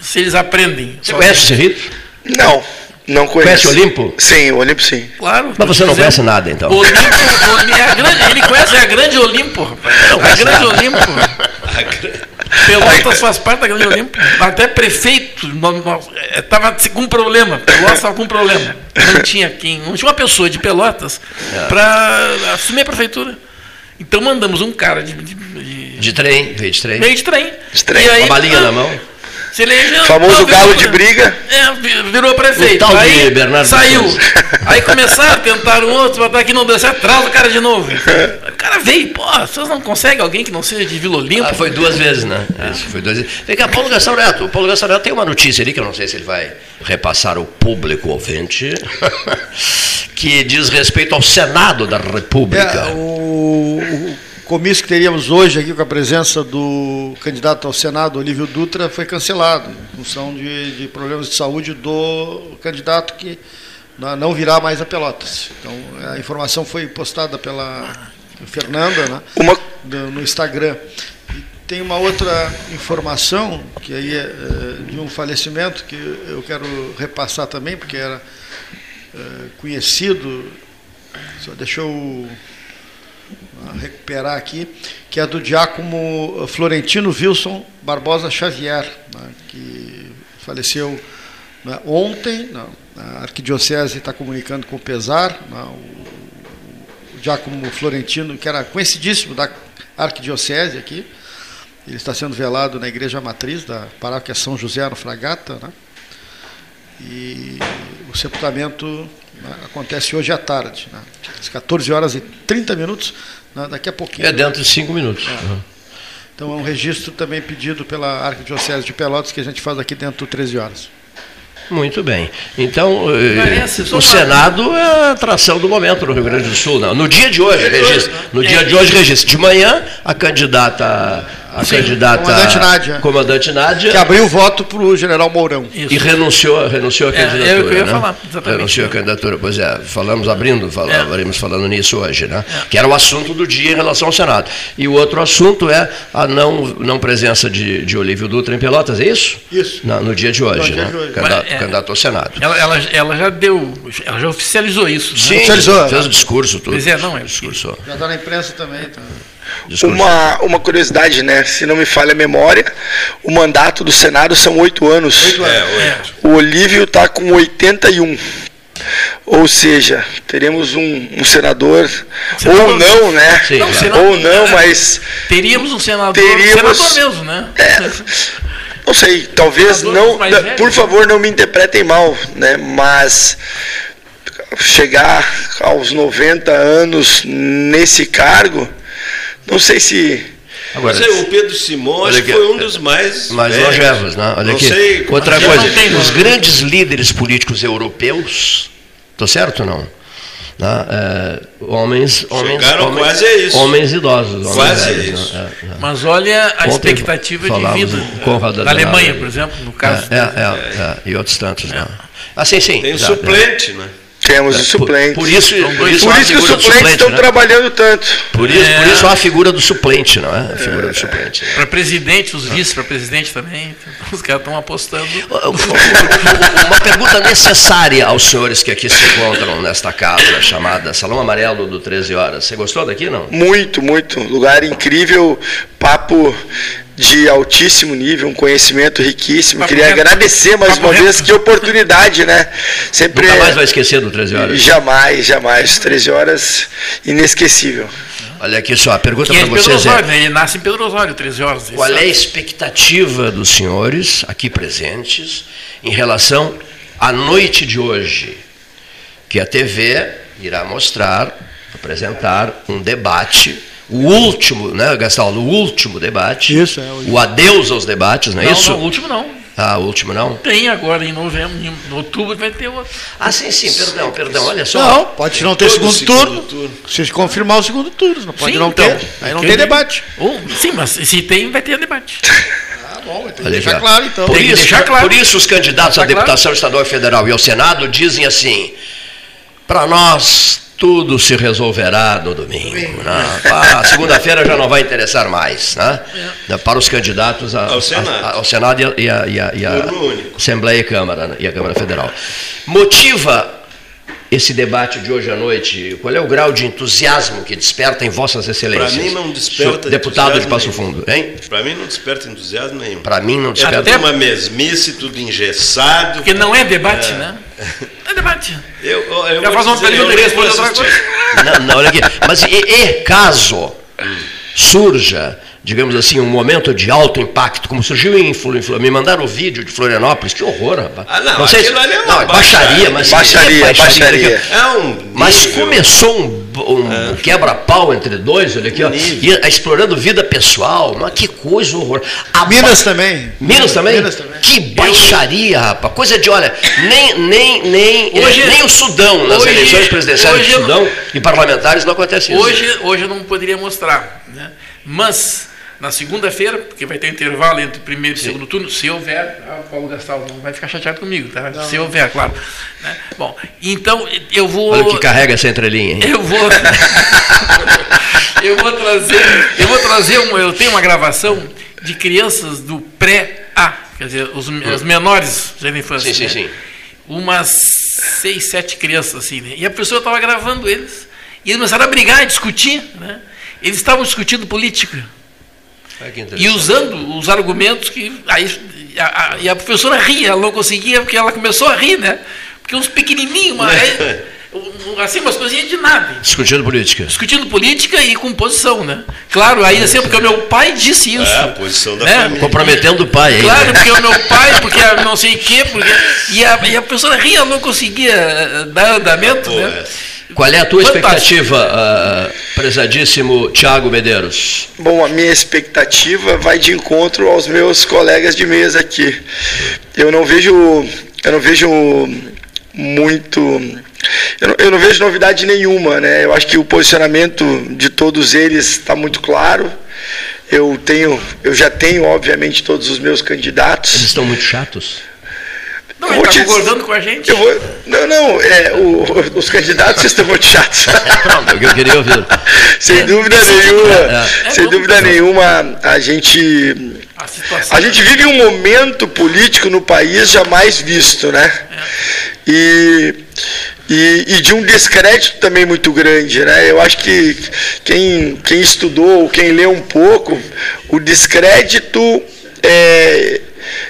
Speaker 5: se eles aprendem.
Speaker 1: Você conhece o Serrito?
Speaker 4: Não. Não conhece.
Speaker 1: Conhece o Olimpo?
Speaker 4: Sim, o Olimpo sim.
Speaker 5: Claro.
Speaker 1: Mas você não conhece nada, então.
Speaker 5: Olimpo, é a grande, ele conhece a grande Olimpo, rapaz. Não, a grande nada. Olimpo. Pelotas faz parte da grande Olimpo. Até prefeito estava com um problema. Pelotas estava com problema. Não tinha quem, não tinha uma pessoa de Pelotas é. para assumir a prefeitura. Então mandamos um cara de, de,
Speaker 1: de, de trem, veio de trem.
Speaker 5: Veio de trem.
Speaker 1: De trem. E
Speaker 5: aí,
Speaker 1: uma balinha ah, na mão.
Speaker 5: Se elegeu.
Speaker 4: Famoso galo de briga.
Speaker 5: É, vi- virou prefeito.
Speaker 1: O tal de
Speaker 5: aí
Speaker 1: Bernardo
Speaker 5: saiu. Aí começaram, tentaram outro, botar aqui não deu certo, traz o cara de novo. O cara veio, pô, vocês não conseguem alguém que não seja de Vila Olimpo?
Speaker 1: Ah, foi duas vezes, né? Isso, foi duas vezes. Vem cá, Paulo Gastão Neto. O Paulo Gastão Neto tem uma notícia ali que eu não sei se ele vai repassar ao público ouvinte, que diz respeito ao Senado da República.
Speaker 2: É, o comício que teríamos hoje aqui com a presença do candidato ao Senado, Olívio Dutra, foi cancelado em função de, de problemas de saúde do candidato que não virá mais a Pelotas. Então, a informação foi postada pela Fernanda né,
Speaker 4: Uma,
Speaker 2: no Instagram. E tem uma outra informação, que aí é, é, de um falecimento, que eu quero repassar também, porque era é, conhecido, só ah, recuperar aqui, que é do diácono Florentino Wilson Barbosa Xavier, né, que faleceu né, ontem, né, a arquidiocese está comunicando com pesar, né, o, o diácono Florentino, que era conhecidíssimo da arquidiocese aqui, ele está sendo velado na igreja matriz da paróquia São José no Fragata, né, e o sepultamento né, acontece hoje à tarde, né, às 14 horas e 30 minutos, daqui a pouquinho.
Speaker 1: É dentro de cinco minutos. Uhum.
Speaker 2: Então é um registro também pedido pela Arquidiocese de Pelotas que a gente faz aqui dentro do 13 horas.
Speaker 1: Muito bem. Então, eh,
Speaker 5: Parece só
Speaker 1: o Senado é a atração do momento no Rio Grande do Sul. Não. No dia de hoje, registro. No
Speaker 5: É.
Speaker 1: dia de hoje, registro. De manhã, a candidata. A candidata.
Speaker 2: Comandante Nádia.
Speaker 1: Comandante Nádia.
Speaker 2: Que abriu o voto para o general Mourão.
Speaker 5: Isso.
Speaker 1: E renunciou, renunciou à
Speaker 5: É, é eu
Speaker 1: candidatura.
Speaker 5: ia
Speaker 1: né?
Speaker 5: falar, exatamente.
Speaker 1: Renunciou à candidatura. Pois é, falamos abrindo, fal-
Speaker 5: É.
Speaker 1: falando nisso hoje, né? Que era o assunto do dia em relação ao Senado. E o outro assunto é a não, não presença de, de Olívio Dutra em Pelotas, é isso?
Speaker 2: Isso.
Speaker 1: Na- no dia de hoje,
Speaker 2: No dia
Speaker 1: né?
Speaker 2: de hoje.
Speaker 1: Candidato,
Speaker 5: Mas, é.
Speaker 1: candidato ao Senado.
Speaker 5: Ela, ela, ela já deu, ela já oficializou isso. né?
Speaker 1: Sim,
Speaker 2: Oficializou.
Speaker 1: fez o discurso, tudo.
Speaker 5: Pois é, não, é-
Speaker 1: Discurso.
Speaker 2: Já está na imprensa também. Tá.
Speaker 4: Uma, uma curiosidade, né? Se não me falha a memória, o mandato do Senado são oito anos.
Speaker 2: Oito
Speaker 3: É,
Speaker 2: anos.
Speaker 3: oito.
Speaker 4: O Olívio está com 81. Ou seja, teremos um, um senador,
Speaker 5: Senador.
Speaker 4: ou não, né?
Speaker 1: Sim,
Speaker 5: Não, senador.
Speaker 4: Ou não, mas
Speaker 5: Teríamos um senador,
Speaker 4: Teríamos-
Speaker 5: senador mesmo, né?
Speaker 4: É. não sei, talvez
Speaker 5: Senador
Speaker 4: não, por
Speaker 5: né?
Speaker 4: favor, não me interpretem mal, né? Mas chegar aos 90 anos nesse cargo, não sei se
Speaker 1: Agora,
Speaker 3: é, o Pedro Simões
Speaker 1: aqui,
Speaker 3: foi um dos mais.
Speaker 1: mais
Speaker 3: velhos.
Speaker 1: longevos, né? Olha
Speaker 3: Não
Speaker 1: aqui.
Speaker 3: sei.
Speaker 1: Outra coisa,
Speaker 5: não tem,
Speaker 1: os grandes líderes políticos europeus, tô certo ou não? Né? É, homens, homens, homens,
Speaker 3: quase a isso.
Speaker 1: homens idosos. homens
Speaker 3: Quase
Speaker 1: velhos,
Speaker 3: isso.
Speaker 1: Né? É, é.
Speaker 5: Mas olha a
Speaker 1: Ontem
Speaker 5: expectativa de vida. Na. Alemanha, por exemplo, no caso.
Speaker 1: É, é, é, e outros tantos, né? Ah, sim, sim.
Speaker 3: Tem um suplente, né?
Speaker 4: Temos o
Speaker 1: é. Por,
Speaker 4: suplente.
Speaker 1: por isso, por isso,
Speaker 4: Por
Speaker 1: há a
Speaker 4: isso que os suplentes
Speaker 1: suplente,
Speaker 4: estão
Speaker 1: né?
Speaker 4: trabalhando tanto.
Speaker 1: Por isso, por
Speaker 5: É.
Speaker 1: isso há a figura do suplente, não é? A figura do suplente.
Speaker 5: Para presidente, os vice para presidente também. Os caras estão apostando.
Speaker 1: Uma pergunta necessária aos senhores que aqui se encontram nesta casa chamada Salão Amarelo do 13 Horas. Você gostou daqui, não?
Speaker 4: Muito, muito. Lugar incrível, papo de altíssimo nível, um conhecimento riquíssimo.
Speaker 5: Papo
Speaker 4: Queria
Speaker 5: reto.
Speaker 4: agradecer mais
Speaker 5: Papo
Speaker 4: uma
Speaker 5: reto.
Speaker 4: vez, que oportunidade, né? Sempre.
Speaker 1: Nunca mais vai esquecer do 13 Horas.
Speaker 4: Jamais, jamais. 13 horas, inesquecível.
Speaker 1: Olha aqui só, a pergunta
Speaker 5: é
Speaker 1: para
Speaker 5: Pedro
Speaker 1: vocês
Speaker 5: Osório,
Speaker 1: é:
Speaker 5: né? Ele nasce em Pedro Osório, 13 horas.
Speaker 1: qual é a
Speaker 5: sabe?
Speaker 1: expectativa dos senhores aqui presentes em relação à noite de hoje? Que a TV irá mostrar, apresentar um debate. O último, né, Gastão? O último debate.
Speaker 2: Isso, é, o-
Speaker 1: O adeus aos debates, não é
Speaker 5: Não,
Speaker 1: isso?
Speaker 5: não, o último não.
Speaker 1: Ah, o último não?
Speaker 5: Tem agora em novembro, em outubro vai ter outro.
Speaker 1: Ah, sim, sim, perdão, perdão, olha só.
Speaker 2: Não, pode não ter segundo,
Speaker 3: segundo
Speaker 2: turno,
Speaker 3: turno.
Speaker 2: Se confirmar o segundo turno, não pode
Speaker 5: Sim,
Speaker 2: não
Speaker 5: então.
Speaker 2: ter. Aí não tem debate.
Speaker 5: Ou, sim, mas se tem, vai ter debate.
Speaker 2: Ah, bom, tem que deixar claro então.
Speaker 1: Por
Speaker 5: Tem que
Speaker 1: isso,
Speaker 5: deixar claro.
Speaker 1: por isso os candidatos à
Speaker 5: Deixar claro.
Speaker 1: deputação estadual e federal e ao Senado dizem assim: para nós tudo se resolverá no domingo. né? Segunda-feira já não vai interessar mais. Né? Para os candidatos a-
Speaker 3: Ao Senado.
Speaker 1: a- ao Senado e a, e a- e a
Speaker 3: Turno único.
Speaker 1: Assembleia e Câmara né? e a Câmara Federal. Motiva esse debate de hoje à noite? Qual é o grau de entusiasmo que desperta em vossas excelências?
Speaker 3: Pra mim não desperta
Speaker 1: Senhor Deputado de
Speaker 3: entusiasmo
Speaker 1: Passo
Speaker 3: nenhum.
Speaker 1: Fundo, hein?
Speaker 3: Para mim não desperta entusiasmo nenhum.
Speaker 1: Para mim não
Speaker 3: É
Speaker 1: desperta.
Speaker 3: tudo uma mesmice, tudo engessado.
Speaker 5: Porque não é debate, né? É debate.
Speaker 3: Eu, eu, eu vou
Speaker 5: faz uma
Speaker 3: dizer,
Speaker 5: pergunta
Speaker 3: eu
Speaker 5: e responde
Speaker 3: nunca
Speaker 5: outra
Speaker 3: assisti.
Speaker 5: coisa.
Speaker 1: Não, não, olha aqui. Mas e, e caso surja digamos assim, um momento de alto impacto, como surgiu em Florianópolis. Me mandaram o vídeo de Florianópolis, que horror, rapaz.
Speaker 3: Ah, não, se,
Speaker 1: é uma baixaria, mas
Speaker 4: baixaria, é baixaria. É
Speaker 1: um mas começou um um é. quebra-pau entre dois, olha aqui, ó, e, explorando vida pessoal, mas que coisa horror.
Speaker 2: A Minas ba... também.
Speaker 1: Minas também?
Speaker 2: Minas também.
Speaker 1: Que baixaria, rapaz. Coisa de, olha, nem, nem, nem, hoje, nem o Sudão, nas hoje, eleições presidenciais hoje, do Sudão e parlamentares não acontece isso.
Speaker 5: Hoje, hoje eu não poderia mostrar, né? mas na segunda-feira, porque vai ter intervalo entre o primeiro e o segundo turno, se houver, ah, Paulo Gastal não vai ficar chateado comigo, tá? Não. Se houver, claro. Né? Bom, então eu vou.
Speaker 1: Olha o que carrega essa entrelinha, hein?
Speaker 5: Eu vou. eu vou trazer. Eu vou trazer um, eu tenho uma gravação de crianças do pré-A, quer dizer, os, os menores da infância.
Speaker 1: Sim, sim,
Speaker 5: né? sim. Umas seis, sete crianças, assim, né? E a pessoa estava gravando eles. E eles começaram a brigar, a discutir, né? Eles estavam discutindo política e usando os argumentos que. Aí, a, a, e a professora ria, ela não conseguia, porque ela começou a rir, né? Porque uns pequenininhos, uma, é, assim, umas coisinhas de nada.
Speaker 1: Discutindo política.
Speaker 5: Discutindo política e com posição, né? Claro, aí assim, porque o meu pai disse isso. É,
Speaker 3: a posição da né? família.
Speaker 1: Comprometendo o pai. Aí,
Speaker 5: claro, né? porque o meu pai, porque não sei o quê, porque... E a, e a professora ria, ela não conseguia eh, dar andamento, ah, né? É.
Speaker 1: Qual é a tua Fantástico. expectativa, uh, prezadíssimo Tiago Medeiros?
Speaker 4: Bom, a minha expectativa vai de encontro aos meus colegas de mesa aqui. Eu não vejo, eu não vejo muito, eu não, eu não vejo novidade nenhuma, né? Eu acho que o posicionamento de todos eles está muito claro. Eu tenho, eu já tenho, obviamente, todos os meus candidatos.
Speaker 1: Eles estão muito chatos.
Speaker 5: Não, ele está concordando com a gente.
Speaker 4: Vou, não, não, é, o, os candidatos estão muito chatos.
Speaker 1: Pronto, eu queria ouvir.
Speaker 4: sem dúvida nenhuma, é, é. sem dúvida nenhuma, a gente. A, a, gente vive um momento político no país jamais visto, né? É. E, e, e, de um descrédito também muito grande, né? Eu acho que quem, quem estudou, quem lê um pouco, o descrédito é,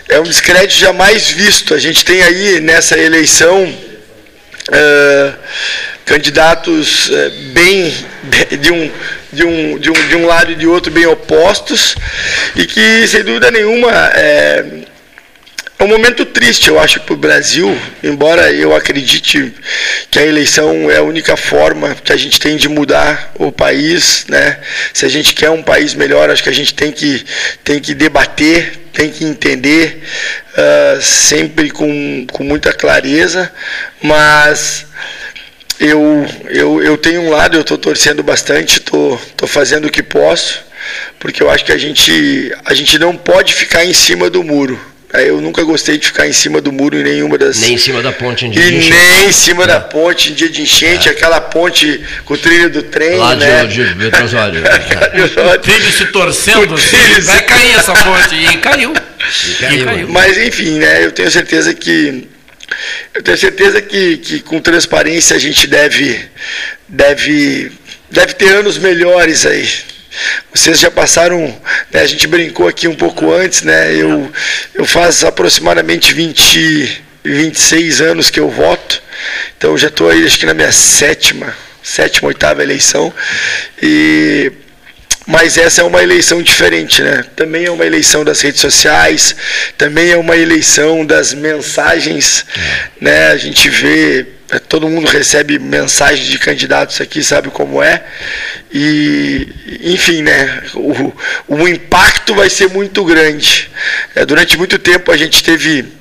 Speaker 4: é um descrédito jamais visto. A gente tem aí nessa eleição uh, candidatos uh, bem de um, de, um, de, um, de um lado e de outro bem opostos e que sem dúvida nenhuma é, é um momento triste, eu acho, para o Brasil, embora eu acredite que a eleição é a única forma que a gente tem de mudar o país, né? Se a gente quer um país melhor, acho que a gente tem que, tem que debater, tem que entender, uh, sempre com, com muita clareza, mas eu, eu, eu tenho um lado, eu estou torcendo bastante, estou tô, tô fazendo o que posso, porque eu acho que a gente, a gente não pode ficar em cima do muro eu nunca gostei de ficar em cima do muro em nenhuma das.
Speaker 1: Nem em cima da ponte em dia
Speaker 4: e de enchente. nem em cima é. da ponte em dia de enchente, é. aquela ponte com o trilho do trem. Lá né? de,
Speaker 1: de Metrosódio.
Speaker 5: o trilho se torcendo, assim, vai cair essa ponte. E caiu.
Speaker 4: E caiu. E caiu. Mas enfim, né? Eu tenho certeza que. Eu tenho certeza que, que com transparência a gente deve, deve, deve ter anos melhores aí. Vocês já passaram, né, a gente brincou aqui um pouco antes, né? Eu, eu faz aproximadamente 20, 26 anos que eu voto, então já estou aí acho que na minha sétima, sétima, oitava eleição. E mas essa é uma eleição diferente, né? Também é uma eleição das redes sociais, também é uma eleição das mensagens, né? A gente vê é, todo mundo recebe mensagens de candidatos aqui, sabe como é. E, enfim, né, o, o impacto vai ser muito grande. É, durante muito tempo a gente teve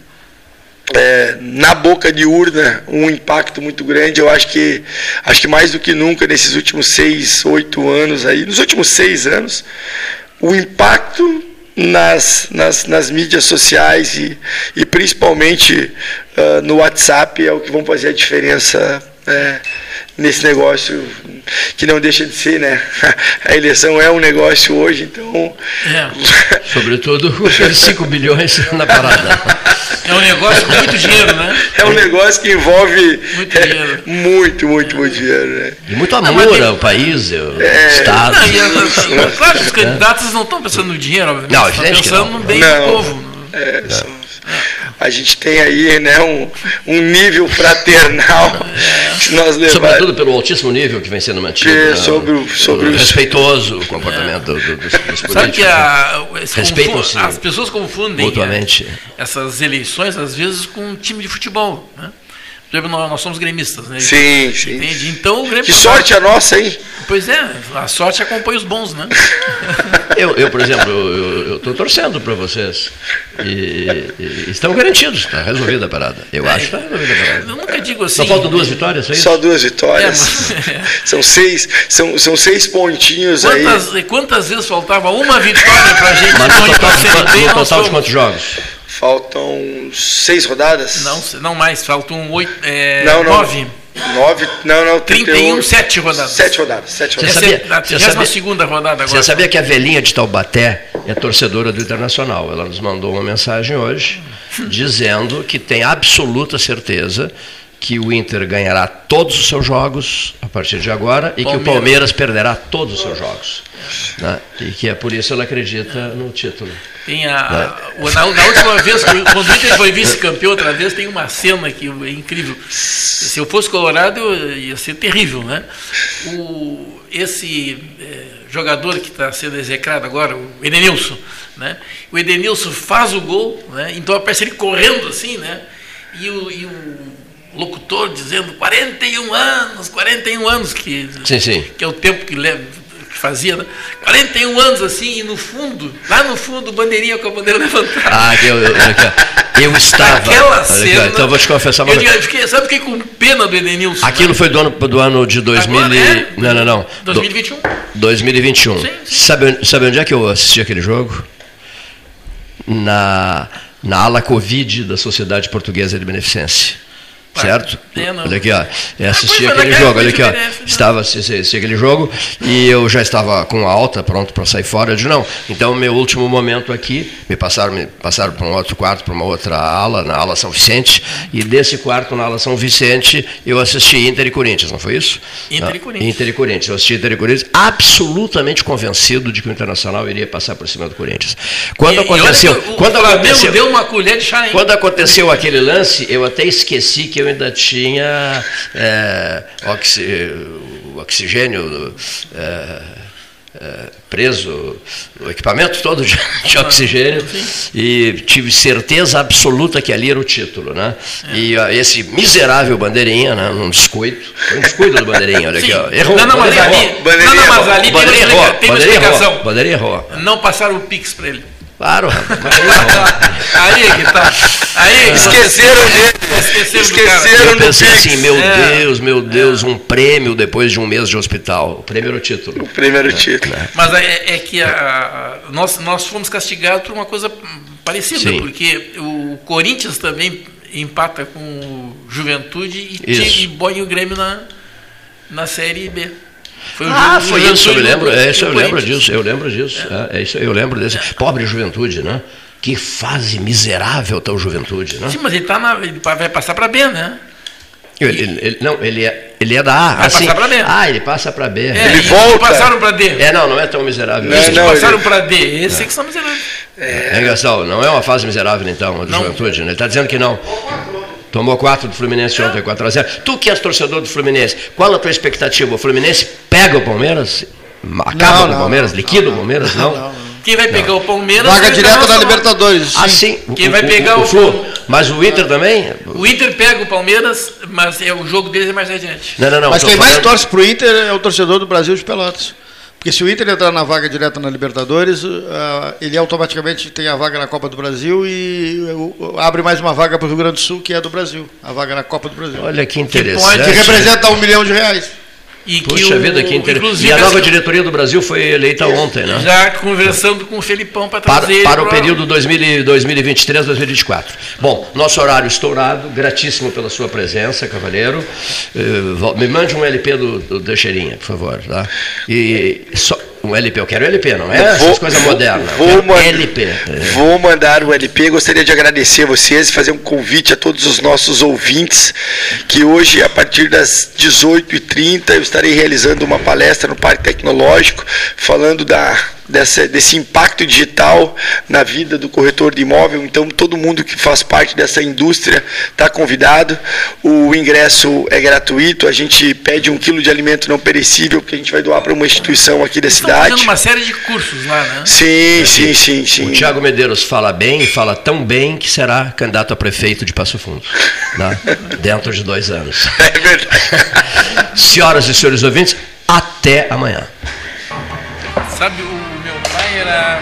Speaker 4: é, na boca de urna um impacto muito grande. Eu acho que acho que mais do que nunca nesses últimos seis, oito anos aí, nos últimos seis anos, o impacto nas, nas, nas mídias sociais e, e principalmente uh, no WhatsApp é o que vão fazer a diferença é, nesse negócio que não deixa de ser, né? A eleição é um negócio hoje, então.
Speaker 1: É. Sobretudo os 5 bilhões na parada.
Speaker 5: É um negócio com muito dinheiro, né?
Speaker 4: É um negócio que envolve muito. É, muito, muito, muito dinheiro. Né?
Speaker 1: E muito amor não, ao país, ao é, Estado.
Speaker 5: Não, a, claro, os candidatos não estão pensando no dinheiro,
Speaker 1: não,
Speaker 5: estão pensando no bem
Speaker 4: não.
Speaker 5: do povo.
Speaker 4: É, são, a gente tem aí né, um, um nível fraternal que nós levamos.
Speaker 1: Sobretudo pelo altíssimo nível que vem sendo mantido.
Speaker 4: É,
Speaker 1: né?
Speaker 4: sobre o- sobre
Speaker 1: o
Speaker 4: os-
Speaker 1: respeitoso o comportamento do- do- dos, dos políticos.
Speaker 5: Sabe que a, confu- as pessoas confundem
Speaker 1: mutuamente.
Speaker 5: é, essas eleições, às vezes, com um time de futebol. Né? Nós, somos gremistas, né?
Speaker 4: Sim, sim.
Speaker 5: Entende? Então o Grêmio.
Speaker 4: Que sorte a nossa, hein?
Speaker 5: Pois é, a sorte acompanha os bons, né?
Speaker 1: Eu, eu, por exemplo, eu estou torcendo para vocês. E, e estão garantidos, está resolvida a parada. Eu acho que está resolvida a
Speaker 5: Eu
Speaker 1: parada.
Speaker 5: nunca digo assim.
Speaker 1: Só faltam duas vitórias, é isso?
Speaker 4: Só duas vitórias.
Speaker 5: É, mas-
Speaker 4: São seis, são, são seis pontinhos aí.
Speaker 5: Quantas, quantas vezes faltava uma vitória pra gente
Speaker 1: Mas no total, no total de quantos jogos?
Speaker 4: Faltam seis rodadas?
Speaker 5: Não, não mais, faltam oito, é,
Speaker 4: não, não.
Speaker 5: nove.
Speaker 4: Nove, não, não.
Speaker 5: 31, sete rodadas.
Speaker 4: Sete rodadas, sete
Speaker 1: Você
Speaker 4: rodadas.
Speaker 5: Essa
Speaker 1: sabia-
Speaker 5: é a
Speaker 1: você
Speaker 5: 32
Speaker 1: sabia-
Speaker 5: segunda rodada
Speaker 1: Você
Speaker 5: agora.
Speaker 1: sabia que a velhinha de Taubaté é torcedora do Internacional? Ela nos mandou uma mensagem hoje dizendo que tem absoluta certeza que o Inter ganhará todos os seus jogos a partir de agora e que o
Speaker 5: Palmeiras.
Speaker 1: Palmeiras perderá todos os seus jogos. né? E que é por isso ela acredita no título.
Speaker 5: Tem a, o- na, na última vez, quando o Inter foi vice-campeão outra vez, tem uma cena que é incrível. Se eu fosse colorado, ia ser terrível, né? O, esse eh, jogador que está sendo execrado agora, o Edenilson, né? O Edenilson faz o gol, né? Então aparece ele correndo assim, né? E o, e o locutor dizendo 41 anos, 41 anos, que,
Speaker 1: Sim, sim.
Speaker 5: que é o tempo que leva que fazia, né? 41 anos assim, e no fundo, lá no fundo, bandeirinha com a bandeira levantada.
Speaker 1: Ah, eu, eu, eu estava.
Speaker 5: Aquela cena.
Speaker 1: então eu vou te confessar uma
Speaker 5: eu,
Speaker 1: coisa.
Speaker 5: eu fiquei, sabe, fiquei com pena do Edenilson.
Speaker 1: Aquilo
Speaker 5: né?
Speaker 1: foi do ano, do ano de 2000
Speaker 5: Agora, é?
Speaker 1: Não, não, não. Do-
Speaker 5: 2021.
Speaker 1: 2021.
Speaker 5: Sim, sim.
Speaker 1: Sabe, sabe onde é que eu assisti aquele jogo? Na, na ala Covid da Sociedade Portuguesa de Beneficência. Certo?
Speaker 5: é,
Speaker 1: olha aqui, ó. Eu assisti
Speaker 5: foi
Speaker 1: aquele jogo, olha aqui, ó.
Speaker 5: Né?
Speaker 1: Estava assisti, assisti aquele jogo e eu já estava com alta, pronto para sair fora. Eu disse, não, então meu último momento aqui, me passaram, me passaram para um outro quarto, para uma outra ala, na ala São Vicente, e desse quarto na ala São Vicente eu assisti Inter e Corinthians, não foi isso?
Speaker 5: Inter e
Speaker 1: Ah,
Speaker 5: Corinthians.
Speaker 1: Inter e Corinthians. Eu assisti Inter e Corinthians, absolutamente convencido de que o Internacional iria passar por cima do Corinthians. Quando
Speaker 5: E- e
Speaker 1: aconteceu,
Speaker 5: o,
Speaker 1: quando
Speaker 5: o
Speaker 1: aconteceu,
Speaker 5: deu uma colher de chá, hein?
Speaker 1: quando aconteceu aquele lance, eu até esqueci que eu ainda tinha é, oxi- oxigênio é, é, preso, o equipamento todo de, de oxigênio, e tive certeza absoluta que ali era o título. Né? E ó, esse miserável bandeirinha, né, um descuido, foi um descuido do bandeirinha, olha aqui, ó, errou.
Speaker 5: Não, não, mas
Speaker 1: bandeirinha
Speaker 5: ali, não, não, mas ali tem uma, explica- tem explicação.
Speaker 1: errou, bandeirinha errou.
Speaker 5: Não passaram o Pix para ele.
Speaker 1: Claro.
Speaker 5: Aí é que tá. Aí é que
Speaker 4: Esqueceram dele.
Speaker 5: Esqueceram do cara.
Speaker 4: Esqueceram
Speaker 1: Eu
Speaker 4: do
Speaker 1: pensei
Speaker 4: Pix.
Speaker 1: assim, meu
Speaker 5: É.
Speaker 1: Deus, meu Deus, um prêmio depois de um mês de hospital. O prêmio era o título.
Speaker 4: Primeiro título.
Speaker 5: Mas é, é que a- a- nós, nós fomos castigados por uma coisa parecida,
Speaker 1: Sim.
Speaker 5: porque o Corinthians também empata com o Juventude e, e põe o Grêmio na, na Série B. Foi o
Speaker 1: Ah, foi isso, eu me lembro. É isso, eu lembro disso, eu lembro disso. É, é isso, eu lembro desse. Pobre juventude, né? Que fase miserável tá o juventude, né?
Speaker 5: Sim, mas ele, tá na, ele vai passar para B, né?
Speaker 1: Ele, ele- ele- não, ele é, ele é da A.
Speaker 5: Vai
Speaker 1: assim,
Speaker 5: passar pra B.
Speaker 1: Ah, ele passa para B.
Speaker 5: É,
Speaker 4: Ele
Speaker 5: e
Speaker 4: volta.
Speaker 5: passaram para D.
Speaker 1: É, não, não é tão miserável.
Speaker 4: Não,
Speaker 1: assim.
Speaker 4: não,
Speaker 5: passaram
Speaker 4: ele-
Speaker 5: para D. Esse é que são miseráveis.
Speaker 1: É, Gastão, não é uma fase miserável, então, a juventude, né? Ele está dizendo que não. Tomou 4 do Fluminense ontem, 4 a 0 Tu que és torcedor do Fluminense, qual a tua expectativa? O Fluminense pega o Palmeiras? Acaba
Speaker 2: Não,
Speaker 1: com o
Speaker 2: não,
Speaker 1: Palmeiras?
Speaker 2: não,
Speaker 1: Liquida o Palmeiras? Não.
Speaker 5: Quem vai pegar o Palmeiras?
Speaker 2: Vaga
Speaker 5: o
Speaker 2: direta da. Libertadores.
Speaker 1: Ah,
Speaker 2: sim.
Speaker 1: sim.
Speaker 5: Quem
Speaker 1: O-
Speaker 5: vai
Speaker 1: o-
Speaker 5: pegar
Speaker 1: o,
Speaker 5: o-
Speaker 1: Flu. Mas o Inter também?
Speaker 5: O Inter pega o Palmeiras, mas é, o jogo deles é mais adiante.
Speaker 1: Não, não, não.
Speaker 2: Mas quem mais
Speaker 1: falando-
Speaker 2: torce pro Inter é o torcedor do Brasil de Pelotas. Porque se o Inter entrar na vaga direta na Libertadores, ah, ele automaticamente tem a vaga na Copa do Brasil e uh, abre mais uma vaga para o Rio Grande do Sul, que é do Brasil. A vaga na Copa do Brasil.
Speaker 1: Olha que
Speaker 5: pode-
Speaker 1: interessante.
Speaker 2: Que representa um milhão de reais.
Speaker 5: E
Speaker 1: Puxa
Speaker 5: o-
Speaker 1: vida, que interessante. E a nova diretoria do Brasil foi eleita ontem, né?
Speaker 5: Já conversando com o Felipão para
Speaker 1: Para,
Speaker 5: trazer ele
Speaker 1: para o
Speaker 5: pra-
Speaker 1: período 2000 e 2023, 2024. Bom, nosso horário estourado, gratíssimo pela sua presença, cavalheiro. Eh, me mande um LP do, do Teixeirinha, por favor. Tá? E só, um LP, eu quero LP, não é essas
Speaker 4: Vou-
Speaker 1: coisas
Speaker 4: vou-
Speaker 1: modernas.
Speaker 4: Vou, man-
Speaker 1: LP.
Speaker 4: Vou mandar o LP. Gostaria de agradecer a vocês e fazer um convite a todos os nossos ouvintes que hoje, a partir das 18h30, eu estarei realizando uma palestra no Parque Tecnológico falando da dessa, desse impacto digital na vida do corretor de imóvel. Então, todo mundo que faz parte dessa indústria está convidado. O ingresso é gratuito. A gente pede um quilo de alimento não perecível que a gente vai doar para uma instituição aqui da cidade. Estão
Speaker 5: uma série de cursos lá, né?
Speaker 4: Sim, sim, sim, sim.
Speaker 1: O Tiago Medeiros fala bem, fala tão bem que será candidato a prefeito de Passo Fundo, né? dentro de dois anos.
Speaker 4: É verdade.
Speaker 1: Senhoras e senhores ouvintes, até amanhã.
Speaker 5: Sabe,